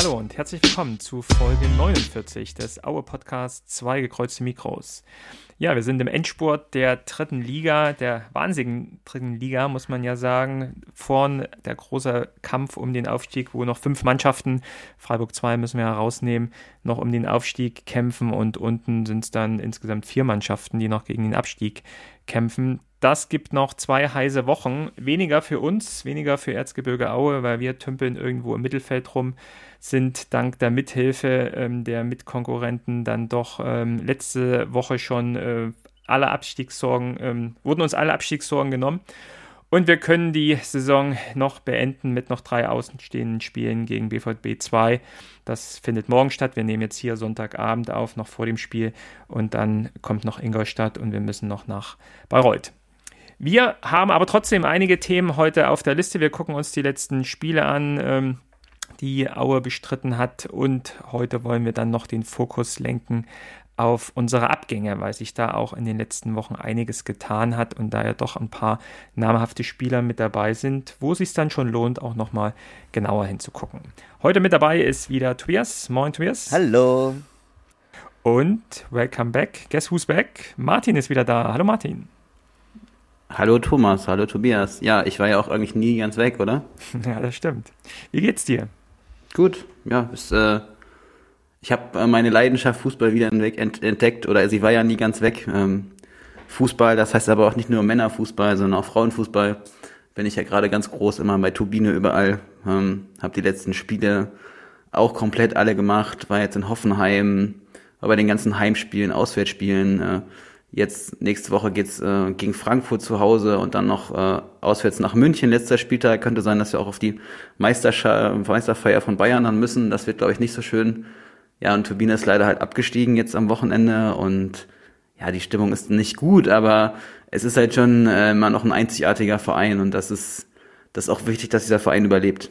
Hallo und herzlich willkommen zu Folge 49 des Aue Podcasts Zwei gekreuzte Mikros. Ja, wir sind im Endspurt der dritten Liga, der wahnsinnigen dritten Liga, muss man ja sagen. Vorn der große Kampf um den Aufstieg, wo noch fünf Mannschaften, Freiburg 2 müssen wir herausnehmen, noch um den Aufstieg kämpfen und unten sind es dann insgesamt vier Mannschaften, die noch gegen den Abstieg kämpfen. Das gibt noch zwei heiße Wochen. Weniger für uns, weniger für Erzgebirge Aue, weil wir tümpeln irgendwo im Mittelfeld rum, sind dank der Mithilfe ähm, der Mitkonkurrenten dann doch ähm, letzte Woche schon äh, alle Abstiegssorgen, ähm, wurden uns alle Abstiegssorgen genommen. Und wir können die Saison noch beenden mit noch drei außenstehenden Spielen gegen BVB 2. Das findet morgen statt. Wir nehmen jetzt hier Sonntagabend auf, noch vor dem Spiel. Und dann kommt noch Ingolstadt und wir müssen noch nach Bayreuth. Wir haben aber trotzdem einige Themen heute auf der Liste. Wir gucken uns die letzten Spiele an, ähm, die Aue bestritten hat. Und heute wollen wir dann noch den Fokus lenken auf unsere Abgänge, weil sich da auch in den letzten Wochen einiges getan hat und da ja doch ein paar namhafte Spieler mit dabei sind, wo es sich dann schon lohnt, auch nochmal genauer hinzugucken. Heute mit dabei ist wieder Tobias. Moin Tobias. Hallo. Und welcome back. Guess who's back? Martin ist wieder da. Hallo Martin. Hallo Thomas, hallo Tobias. Ja, ich war ja auch eigentlich nie ganz weg, oder? Ja, das stimmt. Wie geht's dir? Gut, ja, ist, äh, ich habe äh, meine Leidenschaft Fußball wieder entdeckt, oder sie war ja nie ganz weg. Ähm, Fußball, das heißt aber auch nicht nur Männerfußball, sondern auch Frauenfußball. Bin ich ja gerade ganz groß immer bei Turbine überall. Ähm, habe die letzten Spiele auch komplett alle gemacht. War jetzt in Hoffenheim, war bei den ganzen Heimspielen, Auswärtsspielen. Äh, Jetzt nächste Woche geht's äh, gegen Frankfurt zu Hause und dann noch äh, auswärts nach München. Letzter Spieltag könnte sein, dass wir auch auf die Meisterfeier von Bayern dann müssen. Das wird, glaube ich, nicht so schön. Ja, und Turbine ist leider halt abgestiegen jetzt am Wochenende und ja, die Stimmung ist nicht gut, aber es ist halt schon äh, immer noch ein einzigartiger Verein und das ist, das ist auch wichtig, dass dieser Verein überlebt.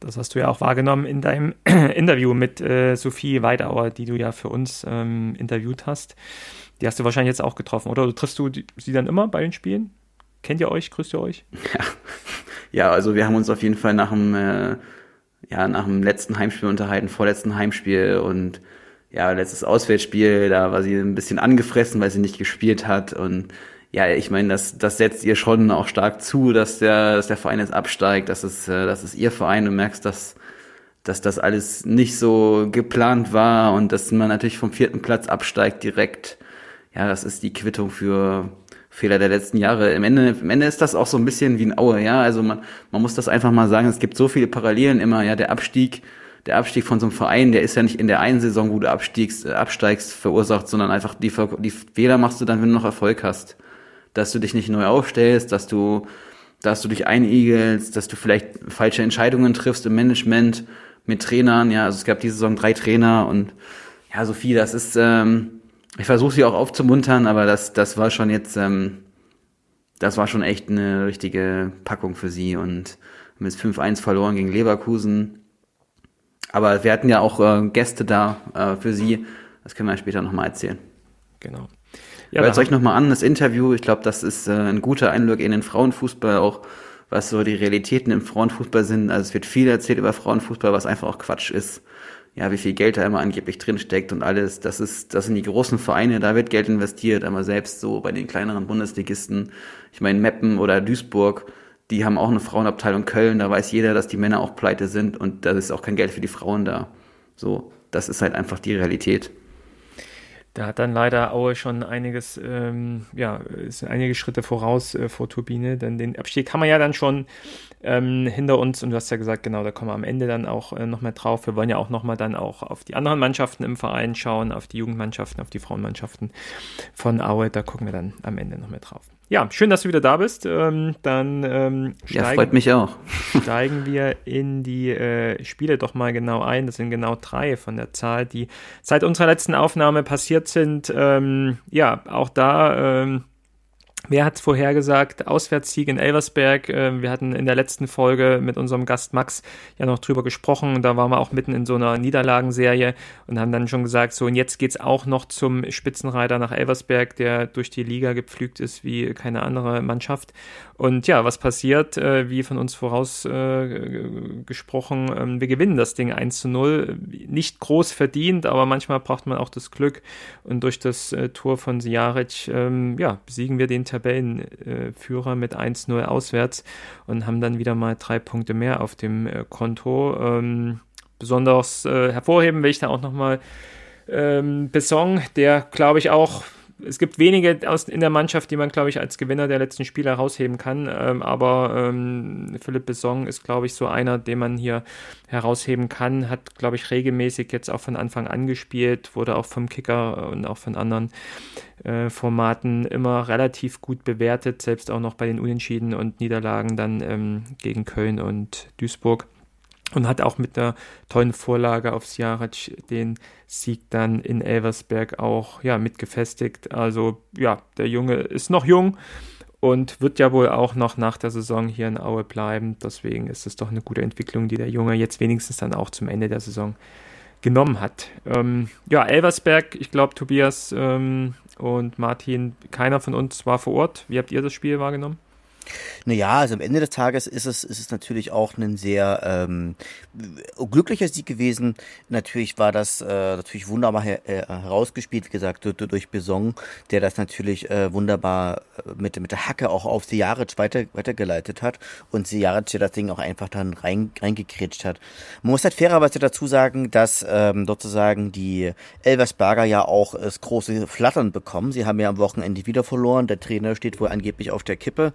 Das hast du ja auch wahrgenommen in deinem Interview mit äh, Sophie Weidauer, die du ja für uns ähm, interviewt hast. Die hast du wahrscheinlich jetzt auch getroffen, oder? oder triffst du die, sie dann immer bei den Spielen? Kennt ihr euch? Grüßt ihr euch? Ja, ja also wir haben uns auf jeden Fall nach dem, äh, ja, nach dem letzten Heimspiel unterhalten, vorletzten Heimspiel und ja, letztes Auswärtsspiel, da war sie ein bisschen angefressen, weil sie nicht gespielt hat und ja, ich meine, das, das setzt ihr schon auch stark zu, dass der, dass der Verein jetzt absteigt, dass es, äh, dass es ihr Verein, du merkst, dass, dass das alles nicht so geplant war und dass man natürlich vom vierten Platz absteigt direkt ja, das ist die Quittung für Fehler der letzten Jahre. Im Ende, im Ende ist das auch so ein bisschen wie ein Aue, ja. Also man, man muss das einfach mal sagen, es gibt so viele Parallelen immer, ja, der Abstieg, der Abstieg von so einem Verein, der ist ja nicht in der einen Saison, wo du abstiegst, äh, absteigst, verursacht, sondern einfach die, die Fehler machst du dann, wenn du noch Erfolg hast. Dass du dich nicht neu aufstellst, dass du, dass du dich einigelst, dass du vielleicht falsche Entscheidungen triffst im Management mit Trainern, ja. Also es gab diese Saison drei Trainer und ja, Sophie, das ist, ähm, ich versuche sie auch aufzumuntern, aber das, das war schon jetzt, ähm, das war schon echt eine richtige Packung für sie und jetzt 5-1 verloren gegen Leverkusen. Aber wir hatten ja auch äh, Gäste da äh, für sie. Das können wir später nochmal erzählen. Genau. Ja, Hört euch nochmal an, das Interview. Ich glaube, das ist äh, ein guter Einblick in den Frauenfußball, auch was so die Realitäten im Frauenfußball sind. Also es wird viel erzählt über Frauenfußball, was einfach auch Quatsch ist ja, wie viel Geld da immer angeblich drinsteckt und alles. Das ist, das sind die großen Vereine, da wird Geld investiert, aber selbst so bei den kleineren Bundesligisten, ich meine Meppen oder Duisburg, die haben auch eine Frauenabteilung Köln, da weiß jeder, dass die Männer auch pleite sind und da ist auch kein Geld für die Frauen da. So, das ist halt einfach die Realität. Da hat dann leider Aue schon einiges, ähm, ja, ist einige Schritte voraus äh, vor Turbine, denn den Abstieg haben wir ja dann schon ähm, hinter uns und du hast ja gesagt, genau, da kommen wir am Ende dann auch äh, nochmal drauf. Wir wollen ja auch nochmal dann auch auf die anderen Mannschaften im Verein schauen, auf die Jugendmannschaften, auf die Frauenmannschaften von Aue, da gucken wir dann am Ende nochmal drauf. Ja, schön, dass du wieder da bist. Ähm, dann ähm, steigen, ja, freut mich auch. steigen wir in die äh, Spiele doch mal genau ein. Das sind genau drei von der Zahl, die seit unserer letzten Aufnahme passiert sind. Ähm, ja, auch da ähm, Wer hat es vorhergesagt? Auswärtssieg in Elversberg. Ähm, wir hatten in der letzten Folge mit unserem Gast Max ja noch drüber gesprochen. Da waren wir auch mitten in so einer Niederlagenserie und haben dann schon gesagt, so und jetzt geht's auch noch zum Spitzenreiter nach Elversberg, der durch die Liga gepflügt ist wie keine andere Mannschaft. Und ja, was passiert? Äh, wie von uns vorausgesprochen, äh, ähm, wir gewinnen das Ding 1 zu 0. Nicht groß verdient, aber manchmal braucht man auch das Glück. Und durch das äh, Tor von Sijaric, ähm, ja, besiegen wir den Tabellenführer mit 1-0 auswärts und haben dann wieder mal drei Punkte mehr auf dem äh, Konto. Ähm, besonders äh, hervorheben will ich da auch nochmal ähm, Besson, der glaube ich auch es gibt wenige aus, in der Mannschaft, die man, glaube ich, als Gewinner der letzten Spiele herausheben kann. Ähm, aber ähm, Philipp Besson ist, glaube ich, so einer, den man hier herausheben kann. Hat, glaube ich, regelmäßig jetzt auch von Anfang an gespielt, wurde auch vom Kicker und auch von anderen äh, Formaten immer relativ gut bewertet, selbst auch noch bei den Unentschieden und Niederlagen dann ähm, gegen Köln und Duisburg und hat auch mit einer tollen Vorlage aufs Jarac den Sieg dann in Elversberg auch ja mitgefestigt. Also ja, der Junge ist noch jung und wird ja wohl auch noch nach der Saison hier in Aue bleiben. Deswegen ist es doch eine gute Entwicklung, die der Junge jetzt wenigstens dann auch zum Ende der Saison genommen hat. Ähm, ja, Elversberg, ich glaube Tobias ähm, und Martin, keiner von uns war vor Ort. Wie habt ihr das Spiel wahrgenommen? Naja, also am Ende des Tages ist es, ist es natürlich auch ein sehr ähm, glücklicher Sieg gewesen. Natürlich war das äh, natürlich wunderbar her äh, herausgespielt, wie gesagt, durch, Besong, der das natürlich äh, wunderbar äh, mit, mit der Hacke auch auf Sejaric weiter, weitergeleitet hat und Sejaric der das Ding auch einfach dann rein, reingekretscht hat. Man muss halt fairerweise dazu sagen, dass ähm, sozusagen die Elversberger ja auch das große Flattern bekommen. Sie haben ja am Wochenende wieder verloren. Der Trainer steht wohl angeblich auf der Kippe.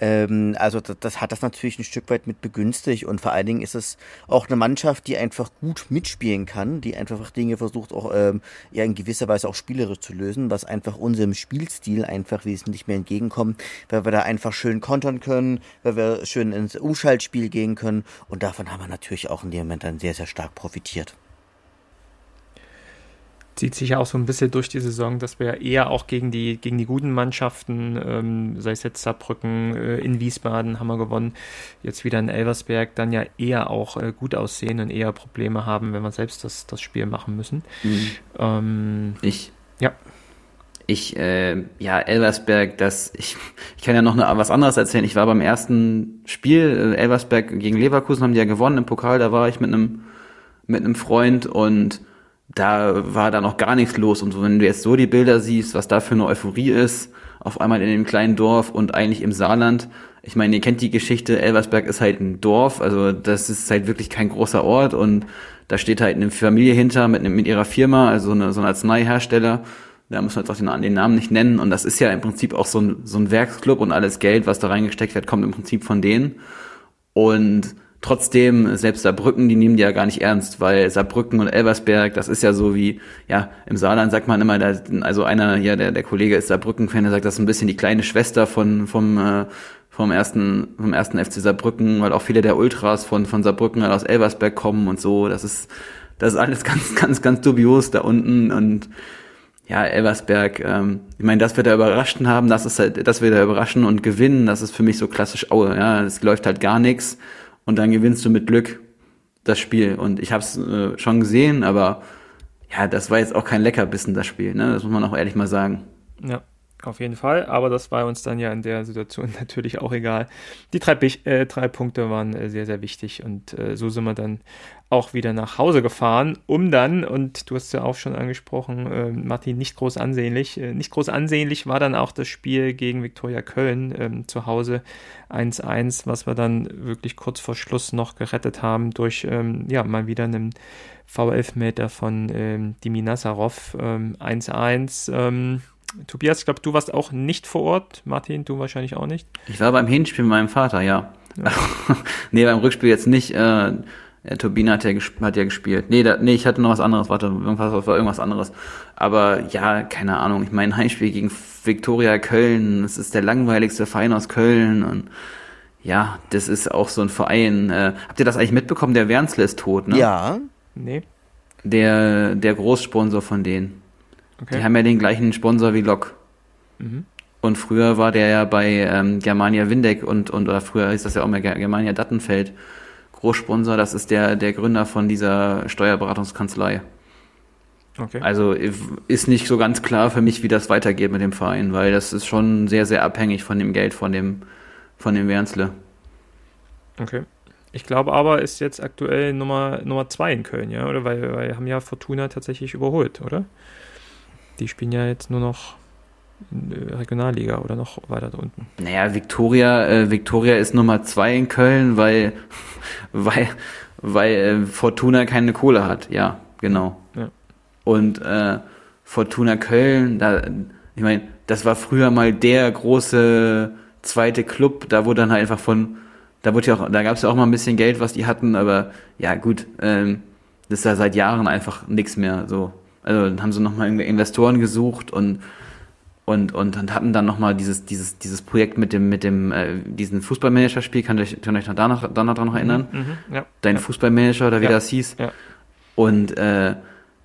Ähm, also das, das, hat das natürlich ein Stück weit mit begünstigt und vor allen Dingen ist es auch eine Mannschaft, die einfach gut mitspielen kann, die einfach Dinge versucht auch ähm, ja in gewisser Weise auch spielerisch zu lösen, was einfach unserem Spielstil einfach wesentlich mehr entgegenkommt, weil wir da einfach schön kontern können, weil wir schön ins Umschaltspiel gehen können und davon haben wir natürlich auch in dem Moment dann sehr, sehr stark profitiert zieht sich ja auch so ein bisschen durch die Saison, dass wir eher auch gegen die, gegen die guten Mannschaften, ähm, sei es jetzt Saarbrücken, äh, in Wiesbaden haben wir gewonnen, jetzt wieder in Elversberg, dann ja eher auch äh, gut aussehen und eher Probleme haben, wenn wir selbst das, das Spiel machen müssen. Mhm. Ähm, ich. Ja. Ich, äh, ja, Elversberg, das, ich, ich kann ja noch eine, was anderes erzählen. Ich war beim ersten Spiel, äh, Elversberg gegen Leverkusen haben die ja gewonnen im Pokal, da war ich mit einem, mit einem Freund und da war da noch gar nichts los. Und wenn du jetzt so die Bilder siehst, was da für eine Euphorie ist, auf einmal in dem kleinen Dorf und eigentlich im Saarland. Ich meine, ihr kennt die Geschichte, Elversberg ist halt ein Dorf, also das ist halt wirklich kein großer Ort und da steht halt eine Familie hinter mit, mit ihrer Firma, also eine, so ein Arzneihersteller. Da muss man jetzt auch den, den Namen nicht nennen. Und das ist ja im Prinzip auch so ein, so ein Werksclub und alles Geld, was da reingesteckt wird, kommt im Prinzip von denen. Und Trotzdem, selbst Saarbrücken, die nehmen die ja gar nicht ernst, weil Saarbrücken und Elversberg, das ist ja so wie, ja, im Saarland sagt man immer, da, also einer, ja, der, der Kollege ist Saarbrücken-Fan, der sagt, das ist ein bisschen die kleine Schwester von, vom, äh, vom ersten, vom ersten FC Saarbrücken, weil auch viele der Ultras von, von Saarbrücken halt aus Elversberg kommen und so, das ist, das ist alles ganz, ganz, ganz dubios da unten und, ja, Elversberg, ähm, ich meine, dass wir da überraschten haben, das ist halt, dass wir da überraschen und gewinnen, das ist für mich so klassisch Aue, ja, es läuft halt gar nichts und dann gewinnst du mit Glück das Spiel. Und ich habe es äh, schon gesehen, aber ja, das war jetzt auch kein Leckerbissen, das Spiel. Ne? Das muss man auch ehrlich mal sagen. Ja, auf jeden Fall. Aber das war uns dann ja in der Situation natürlich auch egal. Die drei, äh, drei Punkte waren äh, sehr, sehr wichtig. Und äh, so sind wir dann auch wieder nach Hause gefahren, um dann, und du hast ja auch schon angesprochen, äh, Martin, nicht groß ansehnlich. Äh, nicht groß ansehnlich war dann auch das Spiel gegen Viktoria Köln ähm, zu Hause 1-1, was wir dann wirklich kurz vor Schluss noch gerettet haben durch, ähm, ja, mal wieder einen V11-Meter von ähm, Dimi Nazarov. 1-1. Tobias, ich glaube, du warst auch nicht vor Ort. Martin, du wahrscheinlich auch nicht. Ich war beim Hinspiel mit meinem Vater, ja. ja. nee, beim Rückspiel jetzt nicht. Äh, ja, Turbine hat ja, hat ja gespielt. Nee, da, nee, ich hatte noch was anderes. Warte, irgendwas war irgendwas anderes. Aber ja, keine Ahnung. Ich meine, Heimspiel gegen Viktoria Köln. Das ist der langweiligste Verein aus Köln. Und ja, das ist auch so ein Verein. Äh, habt ihr das eigentlich mitbekommen? Der Wernsle ist tot, ne? Ja. Nee. Der, der Großsponsor von denen. Okay. Die haben ja den gleichen Sponsor wie Lok. Mhm. Und früher war der ja bei ähm, Germania Windeck und, und oder früher hieß das ja auch mal Germania Dattenfeld. Großsponsor, das ist der, der Gründer von dieser Steuerberatungskanzlei. Okay. Also ist nicht so ganz klar für mich, wie das weitergeht mit dem Verein, weil das ist schon sehr, sehr abhängig von dem Geld von dem, von dem Wernsle. Okay. Ich glaube aber, ist jetzt aktuell Nummer, Nummer zwei in Köln, ja? Oder weil, weil haben ja Fortuna tatsächlich überholt, oder? Die spielen ja jetzt nur noch in der Regionalliga oder noch weiter da unten. Naja, Victoria, äh, Victoria ist Nummer zwei in Köln, weil, weil, weil äh, Fortuna keine Kohle hat, ja, genau. Ja. Und äh, Fortuna Köln, da, ich meine, das war früher mal der große zweite Club, da wurde dann halt einfach von, da wurde ja auch, da gab es ja auch mal ein bisschen Geld, was die hatten, aber ja gut, ähm, das ist ja seit Jahren einfach nichts mehr. So, also dann haben sie nochmal Investoren gesucht und und, und, und hatten dann nochmal dieses, dieses, dieses Projekt mit dem, mit dem, äh, diesen Fußballmanager-Spiel, kann euch, kann euch noch danach, danach dran noch erinnern? Mhm, mhm ja, Dein ja. Fußballmanager oder wie ja, das hieß. Ja. Und äh,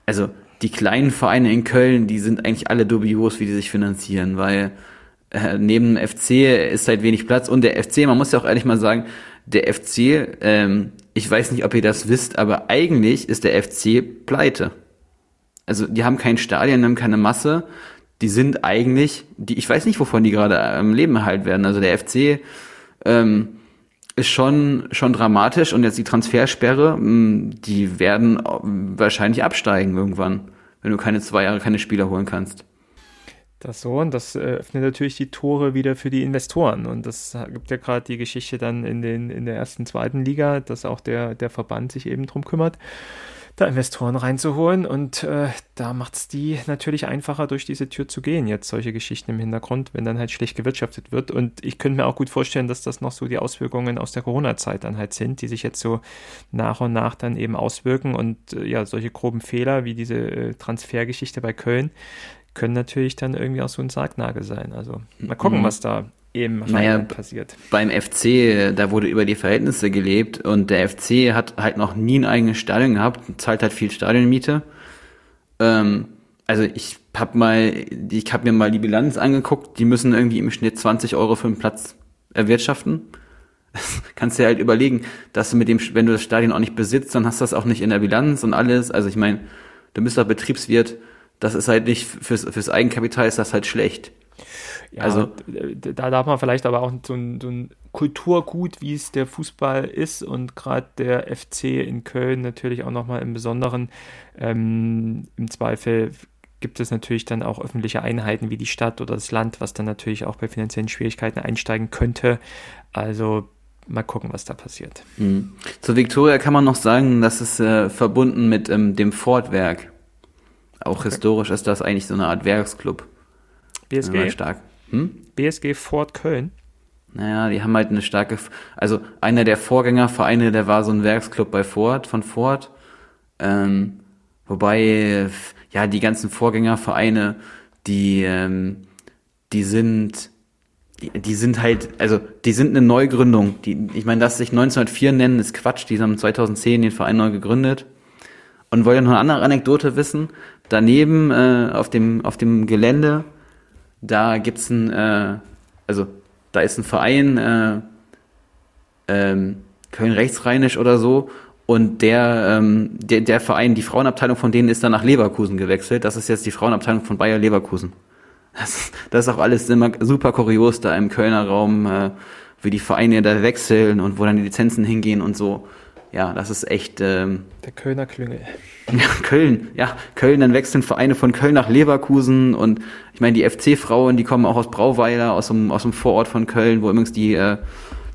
also die kleinen Vereine in Köln, die sind eigentlich alle dubios, wie die sich finanzieren, weil äh, neben dem FC ist halt wenig Platz und der FC, man muss ja auch ehrlich mal sagen, der FC, ähm, ich weiß nicht, ob ihr das wisst, aber eigentlich ist der FC pleite. Also die haben kein Stadion, die haben keine Masse, die sind eigentlich, die, ich weiß nicht, wovon die gerade am Leben erhalten werden. Also der FC ähm, ist schon, schon dramatisch und jetzt die Transfersperre, hm, die werden wahrscheinlich absteigen irgendwann wenn du keine zwei Jahre keine Spieler holen kannst. Das so, und das öffnet natürlich die Tore wieder für die Investoren. Und das gibt ja gerade die Geschichte dann in, den, in der ersten, zweiten Liga, dass auch der, der Verband sich eben drum kümmert da Investoren reinzuholen. Und äh, da macht es die natürlich einfacher, durch diese Tür zu gehen. Jetzt solche Geschichten im Hintergrund, wenn dann halt schlecht gewirtschaftet wird. Und ich könnte mir auch gut vorstellen, dass das noch so die Auswirkungen aus der Corona-Zeit dann halt sind, die sich jetzt so nach und nach dann eben auswirken. Und äh, ja, solche groben Fehler wie diese äh, Transfergeschichte bei Köln können natürlich dann irgendwie auch so ein Sargnagel sein. Also mal gucken, mhm. was da eben naja, passiert. Beim FC, da wurde über die Verhältnisse gelebt und der FC hat halt noch nie ein eigenes Stadion gehabt, zahlt halt viel Stadionmiete. Ähm, also ich hab mal, ich hab mir mal die Bilanz angeguckt, die müssen irgendwie im Schnitt 20 Euro für einen Platz erwirtschaften. Das kannst du dir halt überlegen, dass du mit dem, wenn du das Stadion auch nicht besitzt, dann hast du das auch nicht in der Bilanz und alles. Also ich meine, du bist doch Betriebswirt, das ist halt nicht, fürs, fürs Eigenkapital ist das halt schlecht. Ja, also da darf man vielleicht aber auch so ein, so ein Kulturgut, wie es der Fußball ist und gerade der FC in Köln natürlich auch nochmal im Besonderen. Ähm, Im Zweifel gibt es natürlich dann auch öffentliche Einheiten wie die Stadt oder das Land, was dann natürlich auch bei finanziellen Schwierigkeiten einsteigen könnte. Also mal gucken, was da passiert. Mhm. Zu Victoria kann man noch sagen, das ist äh, verbunden mit ähm, dem Fortwerk. Auch okay. historisch ist das eigentlich so eine Art Werksclub. BSG? stark. Hm? BSG Fort Köln. Naja, die haben halt eine starke, also einer der Vorgängervereine, der war so ein Werksclub bei Ford, von Ford. Ähm, wobei, ja, die ganzen Vorgängervereine, die, ähm, die sind, die, die sind halt, also die sind eine Neugründung. Die, ich meine, dass sich 1904 nennen, ist Quatsch. Die haben 2010 den Verein neu gegründet. Und wollt ihr noch eine andere Anekdote wissen? Daneben äh, auf dem auf dem Gelände da gibt's ein, äh, also da ist ein Verein, äh, ähm, Köln Rechtsrheinisch oder so, und der, ähm, der, der Verein, die Frauenabteilung von denen ist dann nach Leverkusen gewechselt. Das ist jetzt die Frauenabteilung von Bayer Leverkusen. Das, das ist auch alles immer super kurios da im Kölner Raum, äh, wie die Vereine da wechseln und wo dann die Lizenzen hingehen und so. Ja, das ist echt. Ähm, der Kölner Klüngel. Ja, Köln, ja, Köln, dann wechseln Vereine von Köln nach Leverkusen und ich meine, die FC-Frauen, die kommen auch aus Brauweiler, aus dem, aus dem Vorort von Köln, wo übrigens die, äh,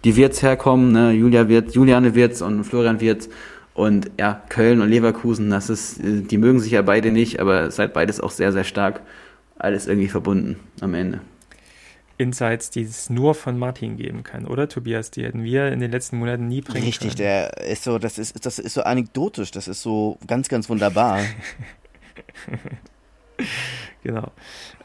die Wirts herkommen, ne? Julia Wirz, Juliane Wirz und Florian Wirz. Und ja, Köln und Leverkusen, das ist, äh, die mögen sich ja beide nicht, aber halt beides auch sehr, sehr stark. Alles irgendwie verbunden am Ende. Insights, die es nur von Martin geben kann, oder Tobias? Die hätten wir in den letzten Monaten nie bringen Richtig, können. der ist so, das ist, das ist so anekdotisch, das ist so ganz, ganz wunderbar. Genau.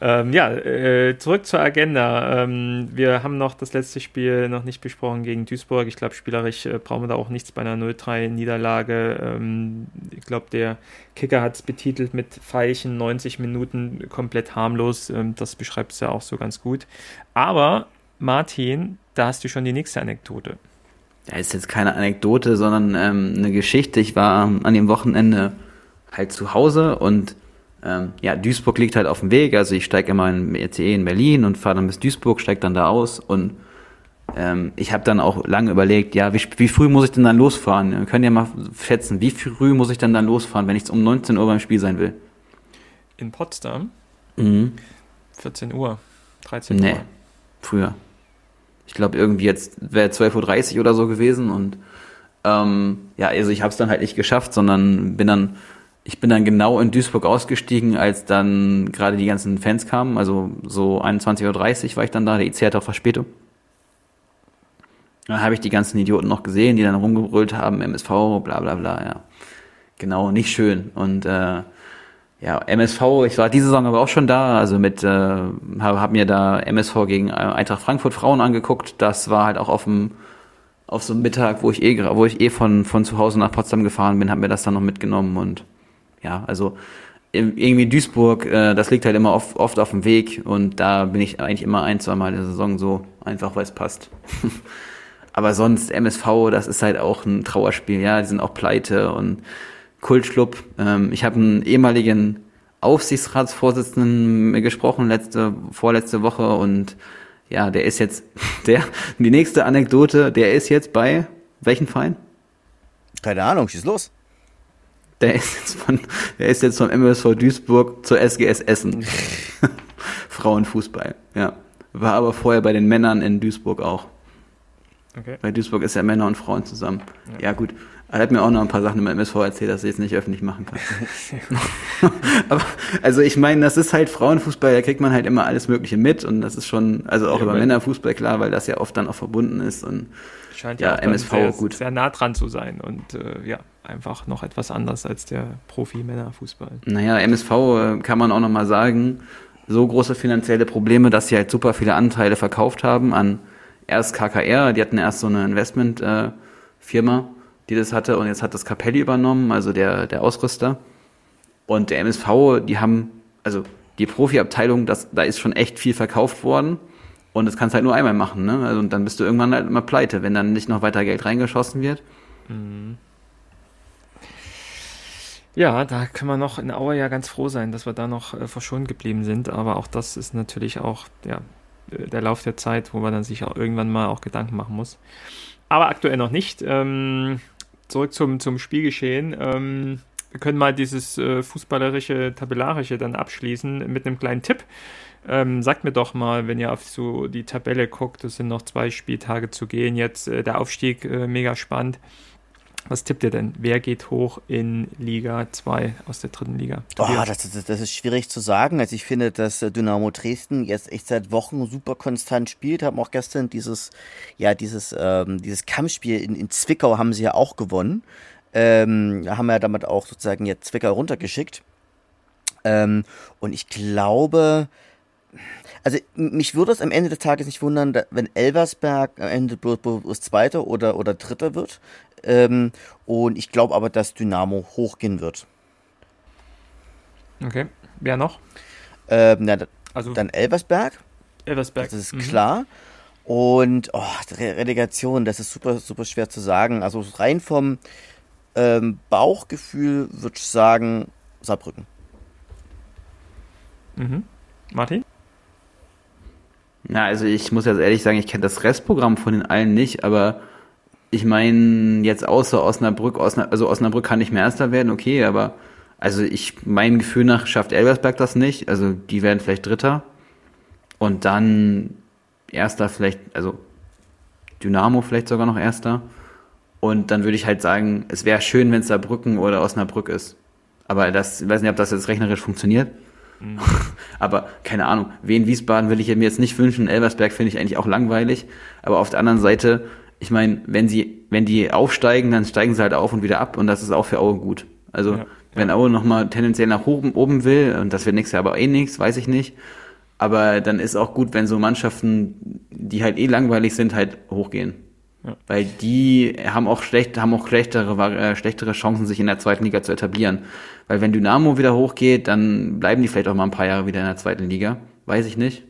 Ähm, ja, äh, zurück zur Agenda. Ähm, wir haben noch das letzte Spiel noch nicht besprochen gegen Duisburg. Ich glaube, spielerisch äh, brauchen wir da auch nichts bei einer 0-3-Niederlage. Ähm, ich glaube, der Kicker hat es betitelt mit Veilchen 90 Minuten komplett harmlos. Ähm, das beschreibt es ja auch so ganz gut. Aber Martin, da hast du schon die nächste Anekdote. Ja, ist jetzt keine Anekdote, sondern ähm, eine Geschichte. Ich war an dem Wochenende halt zu Hause und ähm, ja, Duisburg liegt halt auf dem Weg. Also ich steige immer in ECE in Berlin und fahre dann bis Duisburg, steige dann da aus und ähm, ich habe dann auch lange überlegt, ja, wie, wie früh muss ich denn dann losfahren? Wir können ja mal schätzen, wie früh muss ich denn dann losfahren, wenn ich um 19 Uhr beim Spiel sein will? In Potsdam? Mhm. 14 Uhr, 13 Uhr. Nee, früher. Ich glaube, irgendwie jetzt wäre 12.30 Uhr oder so gewesen und ähm, ja, also ich habe es dann halt nicht geschafft, sondern bin dann ich bin dann genau in Duisburg ausgestiegen, als dann gerade die ganzen Fans kamen. Also so 21.30 Uhr war ich dann da. Der IC hat auch Verspätung. Dann habe ich die ganzen Idioten noch gesehen, die dann rumgebrüllt haben, MSV, bla bla bla, ja. Genau, nicht schön. Und äh, ja, MSV, ich war diese Saison aber auch schon da, also mit, äh, habe hab mir da MSV gegen Eintracht Frankfurt Frauen angeguckt. Das war halt auch auf dem auf so einem Mittag, wo ich eh, wo ich eh von, von zu Hause nach Potsdam gefahren bin, habe mir das dann noch mitgenommen und ja, also irgendwie Duisburg, äh, das liegt halt immer oft, oft auf dem Weg und da bin ich eigentlich immer ein, zwei Mal in der Saison so, einfach weil es passt. Aber sonst MSV, das ist halt auch ein Trauerspiel, ja, die sind auch pleite und Kultschlubb. Ähm, ich habe einen ehemaligen Aufsichtsratsvorsitzenden gesprochen letzte, vorletzte Woche und ja, der ist jetzt, der, die nächste Anekdote, der ist jetzt bei welchen Verein? Keine Ahnung, schieß los. Der ist jetzt von, der ist jetzt vom MSV Duisburg zur SGS Essen. Frauenfußball, ja. War aber vorher bei den Männern in Duisburg auch. Okay. Bei Duisburg ist ja Männer und Frauen zusammen. Ja, ja gut. Er hat mir auch noch ein paar Sachen im MSV erzählt, dass ich jetzt nicht öffentlich machen kann. aber, also ich meine, das ist halt Frauenfußball, da kriegt man halt immer alles Mögliche mit und das ist schon, also auch ja, über Männerfußball klar, weil das ja oft dann auch verbunden ist und scheint ja, ja MSV sehr, gut. sehr nah dran zu sein und äh, ja, einfach noch etwas anders als der Profi-Männerfußball. Naja, MSV äh, kann man auch nochmal sagen, so große finanzielle Probleme, dass sie halt super viele Anteile verkauft haben an erst KKR, die hatten erst so eine Investment-Firma, äh, die das hatte und jetzt hat das Capelli übernommen, also der, der Ausrüster. Und der MSV, die haben, also die Profi-Abteilung, das, da ist schon echt viel verkauft worden. Und das kannst du halt nur einmal machen, ne? Also, und dann bist du irgendwann halt immer pleite, wenn dann nicht noch weiter Geld reingeschossen wird. Mhm. Ja, da kann man noch in Auer ja ganz froh sein, dass wir da noch äh, verschont geblieben sind. Aber auch das ist natürlich auch ja, äh, der Lauf der Zeit, wo man dann sich auch irgendwann mal auch Gedanken machen muss. Aber aktuell noch nicht. Ähm, zurück zum, zum Spielgeschehen. Ähm, wir können mal dieses äh, fußballerische, tabellarische dann abschließen mit einem kleinen Tipp. Ähm, sagt mir doch mal, wenn ihr auf so die Tabelle guckt, es sind noch zwei Spieltage zu gehen. Jetzt äh, der Aufstieg äh, mega spannend. Was tippt ihr denn? Wer geht hoch in Liga 2 aus der dritten Liga? Oh, das, das, das, ist schwierig zu sagen. Also ich finde, dass äh, Dynamo Dresden jetzt echt seit Wochen super konstant spielt. Haben auch gestern dieses, ja, dieses, ähm, dieses Kampfspiel in, in Zwickau haben sie ja auch gewonnen. Ähm, haben ja damit auch sozusagen jetzt Zwickau runtergeschickt. Ähm, und ich glaube, also mich würde es am Ende des Tages nicht wundern, wenn Elversberg am Ende bloß, bloß Zweiter oder, oder Dritter wird. Ähm, und ich glaube aber, dass Dynamo hochgehen wird. Okay. Wer noch? Ähm, na, also dann Elversberg. Elversberg. Das ist mhm. klar. Und oh, Relegation, das ist super, super schwer zu sagen. Also rein vom ähm, Bauchgefühl würde ich sagen Saarbrücken. Mhm. Martin? Na, also ich muss jetzt ehrlich sagen, ich kenne das Restprogramm von den allen nicht, aber ich meine, jetzt außer Osnabrück, Osnabrück, also Osnabrück kann nicht mehr Erster werden, okay, aber also ich, mein Gefühl nach schafft Elversberg das nicht, also die werden vielleicht Dritter und dann Erster vielleicht, also Dynamo vielleicht sogar noch Erster und dann würde ich halt sagen, es wäre schön, wenn es Saarbrücken oder Osnabrück ist, aber das, ich weiß nicht, ob das jetzt rechnerisch funktioniert, Mhm. Aber keine Ahnung, Wien Wiesbaden will ich mir jetzt nicht wünschen. Elversberg finde ich eigentlich auch langweilig. Aber auf der anderen Seite, ich meine, wenn sie, wenn die aufsteigen, dann steigen sie halt auf und wieder ab und das ist auch für Aue gut. Also ja. Wenn Aue nochmal tendenziell nach oben, oben will, und das wird nächstes Jahr aber eh nichts, weiß ich nicht. Aber dann ist auch gut, wenn so Mannschaften, die halt eh langweilig sind, halt hochgehen. Ja. Weil die haben auch schlecht, haben auch schlechtere, äh, schlechtere Chancen, sich in der zweiten Liga zu etablieren. Weil wenn Dynamo wieder hochgeht, dann bleiben die vielleicht auch mal ein paar Jahre wieder in der zweiten Liga. Weiß ich nicht.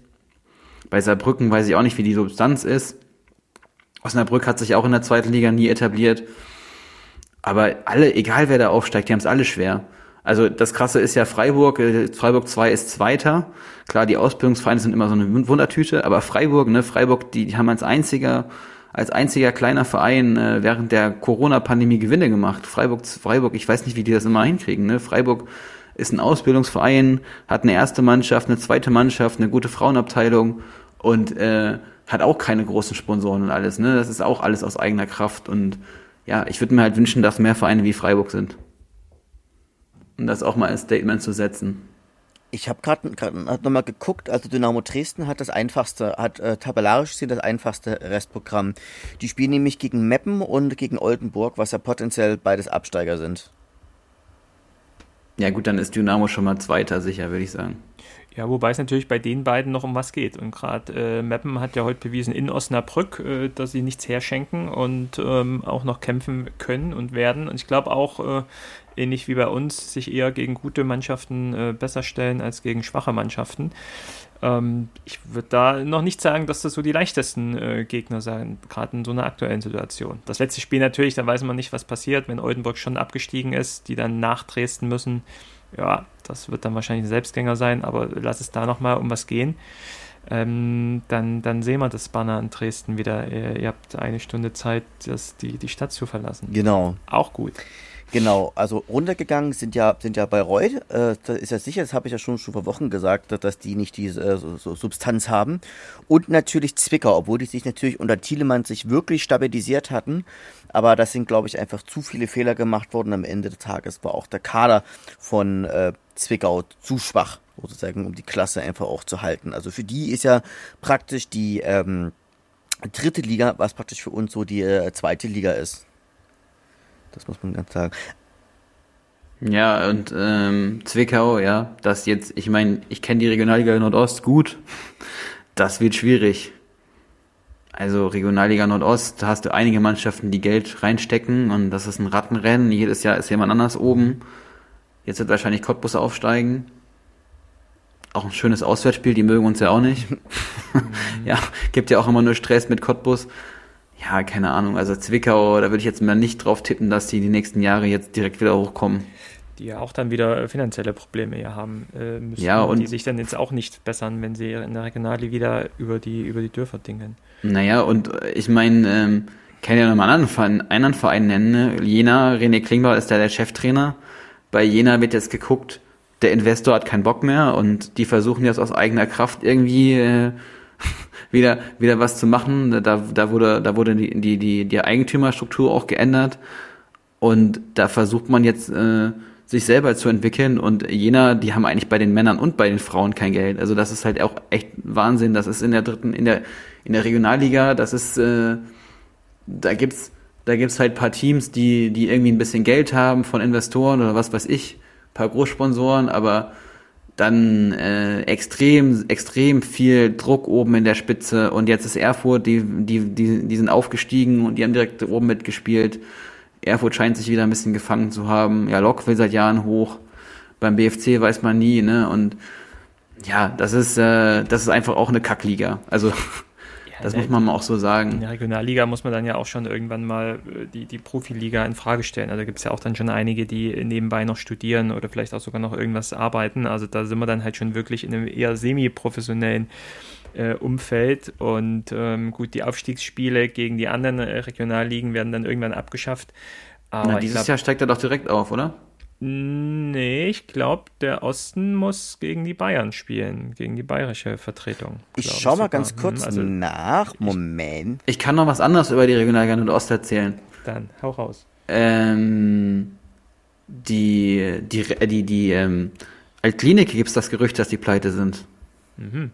Bei Saarbrücken weiß ich auch nicht, wie die Substanz ist. Osnabrück hat sich auch in der zweiten Liga nie etabliert. Aber alle, egal wer da aufsteigt, die haben es alle schwer. Also das Krasse ist ja Freiburg, äh, Freiburg 2 ist Zweiter. Klar, die Ausbildungsvereine sind immer so eine Wundertüte, aber Freiburg, ne, Freiburg, die, die haben als einziger, als einziger kleiner Verein äh, während der Corona-Pandemie Gewinne gemacht. Freiburg, Freiburg, ich weiß nicht, wie die das immer hinkriegen. Ne? Freiburg ist ein Ausbildungsverein, hat eine erste Mannschaft, eine zweite Mannschaft, eine gute Frauenabteilung und äh, hat auch keine großen Sponsoren und alles. Ne? Das ist auch alles aus eigener Kraft und ja, ich würde mir halt wünschen, dass mehr Vereine wie Freiburg sind. Und das auch mal als Statement zu setzen. Ich habe gerade nochmal geguckt, also Dynamo Dresden hat das einfachste, hat äh, tabellarisch gesehen das einfachste Restprogramm. Die spielen nämlich gegen Meppen und gegen Oldenburg, was ja potenziell beides Absteiger sind. Ja gut, dann ist Dynamo schon mal Zweiter sicher, würde ich sagen. Ja, wobei es natürlich bei den beiden noch um was geht. Und gerade äh, Meppen hat ja heute bewiesen in Osnabrück, äh, dass sie nichts herschenken und ähm, auch noch kämpfen können und werden. Und ich glaube auch, äh, ähnlich wie bei uns, sich eher gegen gute Mannschaften äh, besser stellen als gegen schwache Mannschaften. Ähm, ich würde da noch nicht sagen, dass das so die leichtesten äh, Gegner sein, gerade in so einer aktuellen Situation. Das letzte Spiel natürlich, da weiß man nicht, was passiert, wenn Oldenburg schon abgestiegen ist, die dann nach Dresden müssen ja, das wird dann wahrscheinlich ein Selbstgänger sein, aber lass es da nochmal um was gehen. Ähm, dann, dann sehen wir das Banner in Dresden wieder. Ihr, ihr habt eine Stunde Zeit, das, die, die Stadt zu verlassen. Genau. Auch gut. Genau, also runtergegangen sind ja, sind ja Bayreuth, äh, das ist ja sicher, das habe ich ja schon, schon vor Wochen gesagt, dass die nicht diese äh, so, so Substanz haben. Und natürlich Zwickau, obwohl die sich natürlich unter Thielemann sich wirklich stabilisiert hatten. Aber das sind, glaube ich, einfach zu viele Fehler gemacht worden. Am Ende des Tages war auch der Kader von äh, Zwickau zu schwach, sozusagen, um die Klasse einfach auch zu halten. Also für die ist ja praktisch die ähm, dritte Liga, was praktisch für uns so die äh, zweite Liga ist. Das muss man ganz sagen. Ja, und ähm, Zwickau, ja, das jetzt, ich meine, ich kenne die Regionalliga Nordost gut. Das wird schwierig. Also Regionalliga Nordost, da hast du einige Mannschaften, die Geld reinstecken und das ist ein Rattenrennen. Jedes Jahr ist jemand anders oben. Jetzt wird wahrscheinlich Cottbus aufsteigen. Auch ein schönes Auswärtsspiel, die mögen uns ja auch nicht. ja, gibt ja auch immer nur Stress mit Cottbus ja, keine Ahnung, also Zwickau, da würde ich jetzt mal nicht drauf tippen, dass die die nächsten Jahre jetzt direkt wieder hochkommen. Die ja auch dann wieder finanzielle Probleme hier haben äh, müssen, ja, und die sich dann jetzt auch nicht bessern, wenn sie in der Regionalliga wieder über die, über die Dörfer dingen. Naja, und äh, ich meine, ähm, kann ja nochmal einen anderen, Verein, einen Verein nennen, ne? Jena, René Klingbeil ist da der Cheftrainer. Bei Jena wird jetzt geguckt, der Investor hat keinen Bock mehr und die versuchen jetzt aus eigener Kraft irgendwie äh, wieder, wieder was zu machen. Da, da wurde, da wurde die, die, die, die Eigentümerstruktur auch geändert. Und da versucht man jetzt, äh, sich selber zu entwickeln und Jena, die haben eigentlich bei den Männern und bei den Frauen kein Geld. Also das ist halt auch echt Wahnsinn. Das ist in der dritten, in der, in der Regionalliga, das ist, äh, da gibt's, da gibt's halt paar Teams, die, die irgendwie ein bisschen Geld haben von Investoren oder was weiß ich, paar Großsponsoren, aber dann äh, extrem, extrem viel Druck oben in der Spitze und jetzt ist Erfurt, die, die, die, die sind aufgestiegen und die haben direkt oben mitgespielt. Erfurt scheint sich wieder ein bisschen gefangen zu haben. Ja, Lok will seit Jahren hoch. Beim BFC weiß man nie, ne? Und ja, das ist, äh, das ist einfach auch eine Kackliga. Also das muss man auch so sagen. In der Regionalliga muss man dann ja auch schon irgendwann mal äh, die, die Profiliga in Frage stellen. Also gibt es ja auch dann schon einige, die nebenbei noch studieren oder vielleicht auch sogar noch irgendwas arbeiten. Also da sind wir dann halt schon wirklich in einem eher semi-professionellen äh, Umfeld. Und ähm, gut, die Aufstiegsspiele gegen die anderen äh, Regionalligen werden dann irgendwann abgeschafft. Aber Na, dieses glaub, Jahr steigt er doch direkt auf, oder? Nee, ich glaube, der Osten muss gegen die Bayern spielen, gegen die bayerische Vertretung. Ich schau mal ganz kurz also, nach. Moment. Ich, ich, kann noch was anderes über die Regionalliga Nordost erzählen. Dann, hau raus. Ähm, die, die, äh, die, die, ähm, Altklinik gibt es das Gerücht, dass die pleite sind. Mhm.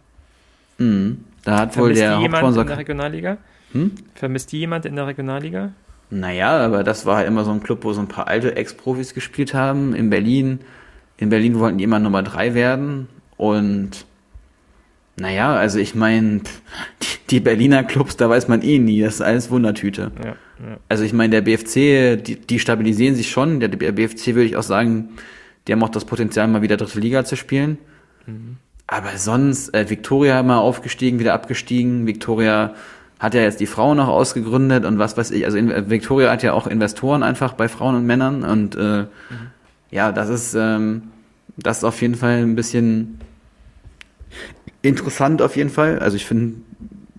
Mhm. Da hat Vermisst wohl der Hauptsponsor. in der Regionalliga? Hm? Vermisst die jemand in der Regionalliga? Naja, aber das war halt immer so ein Club, wo so ein paar alte Ex-Profis gespielt haben. In Berlin. In Berlin wollten die immer Nummer drei werden. Und naja, also ich meine, die Berliner Clubs, da weiß man eh nie. Das ist alles Wundertüte. Ja, ja. Also ich meine, der BFC, die, die stabilisieren sich schon. Der, BFC würde ich auch sagen, die haben auch das Potenzial, mal wieder dritte Liga zu spielen. Mhm. Aber sonst, äh, Victoria mal aufgestiegen, wieder abgestiegen. Victoria hat ja jetzt die Frauen noch ausgegründet und was weiß ich. Also in, Victoria hat ja auch Investoren einfach bei Frauen und Männern und äh, mhm. ja, das ist ähm, das ist auf jeden Fall ein bisschen interessant auf jeden Fall. Also ich finde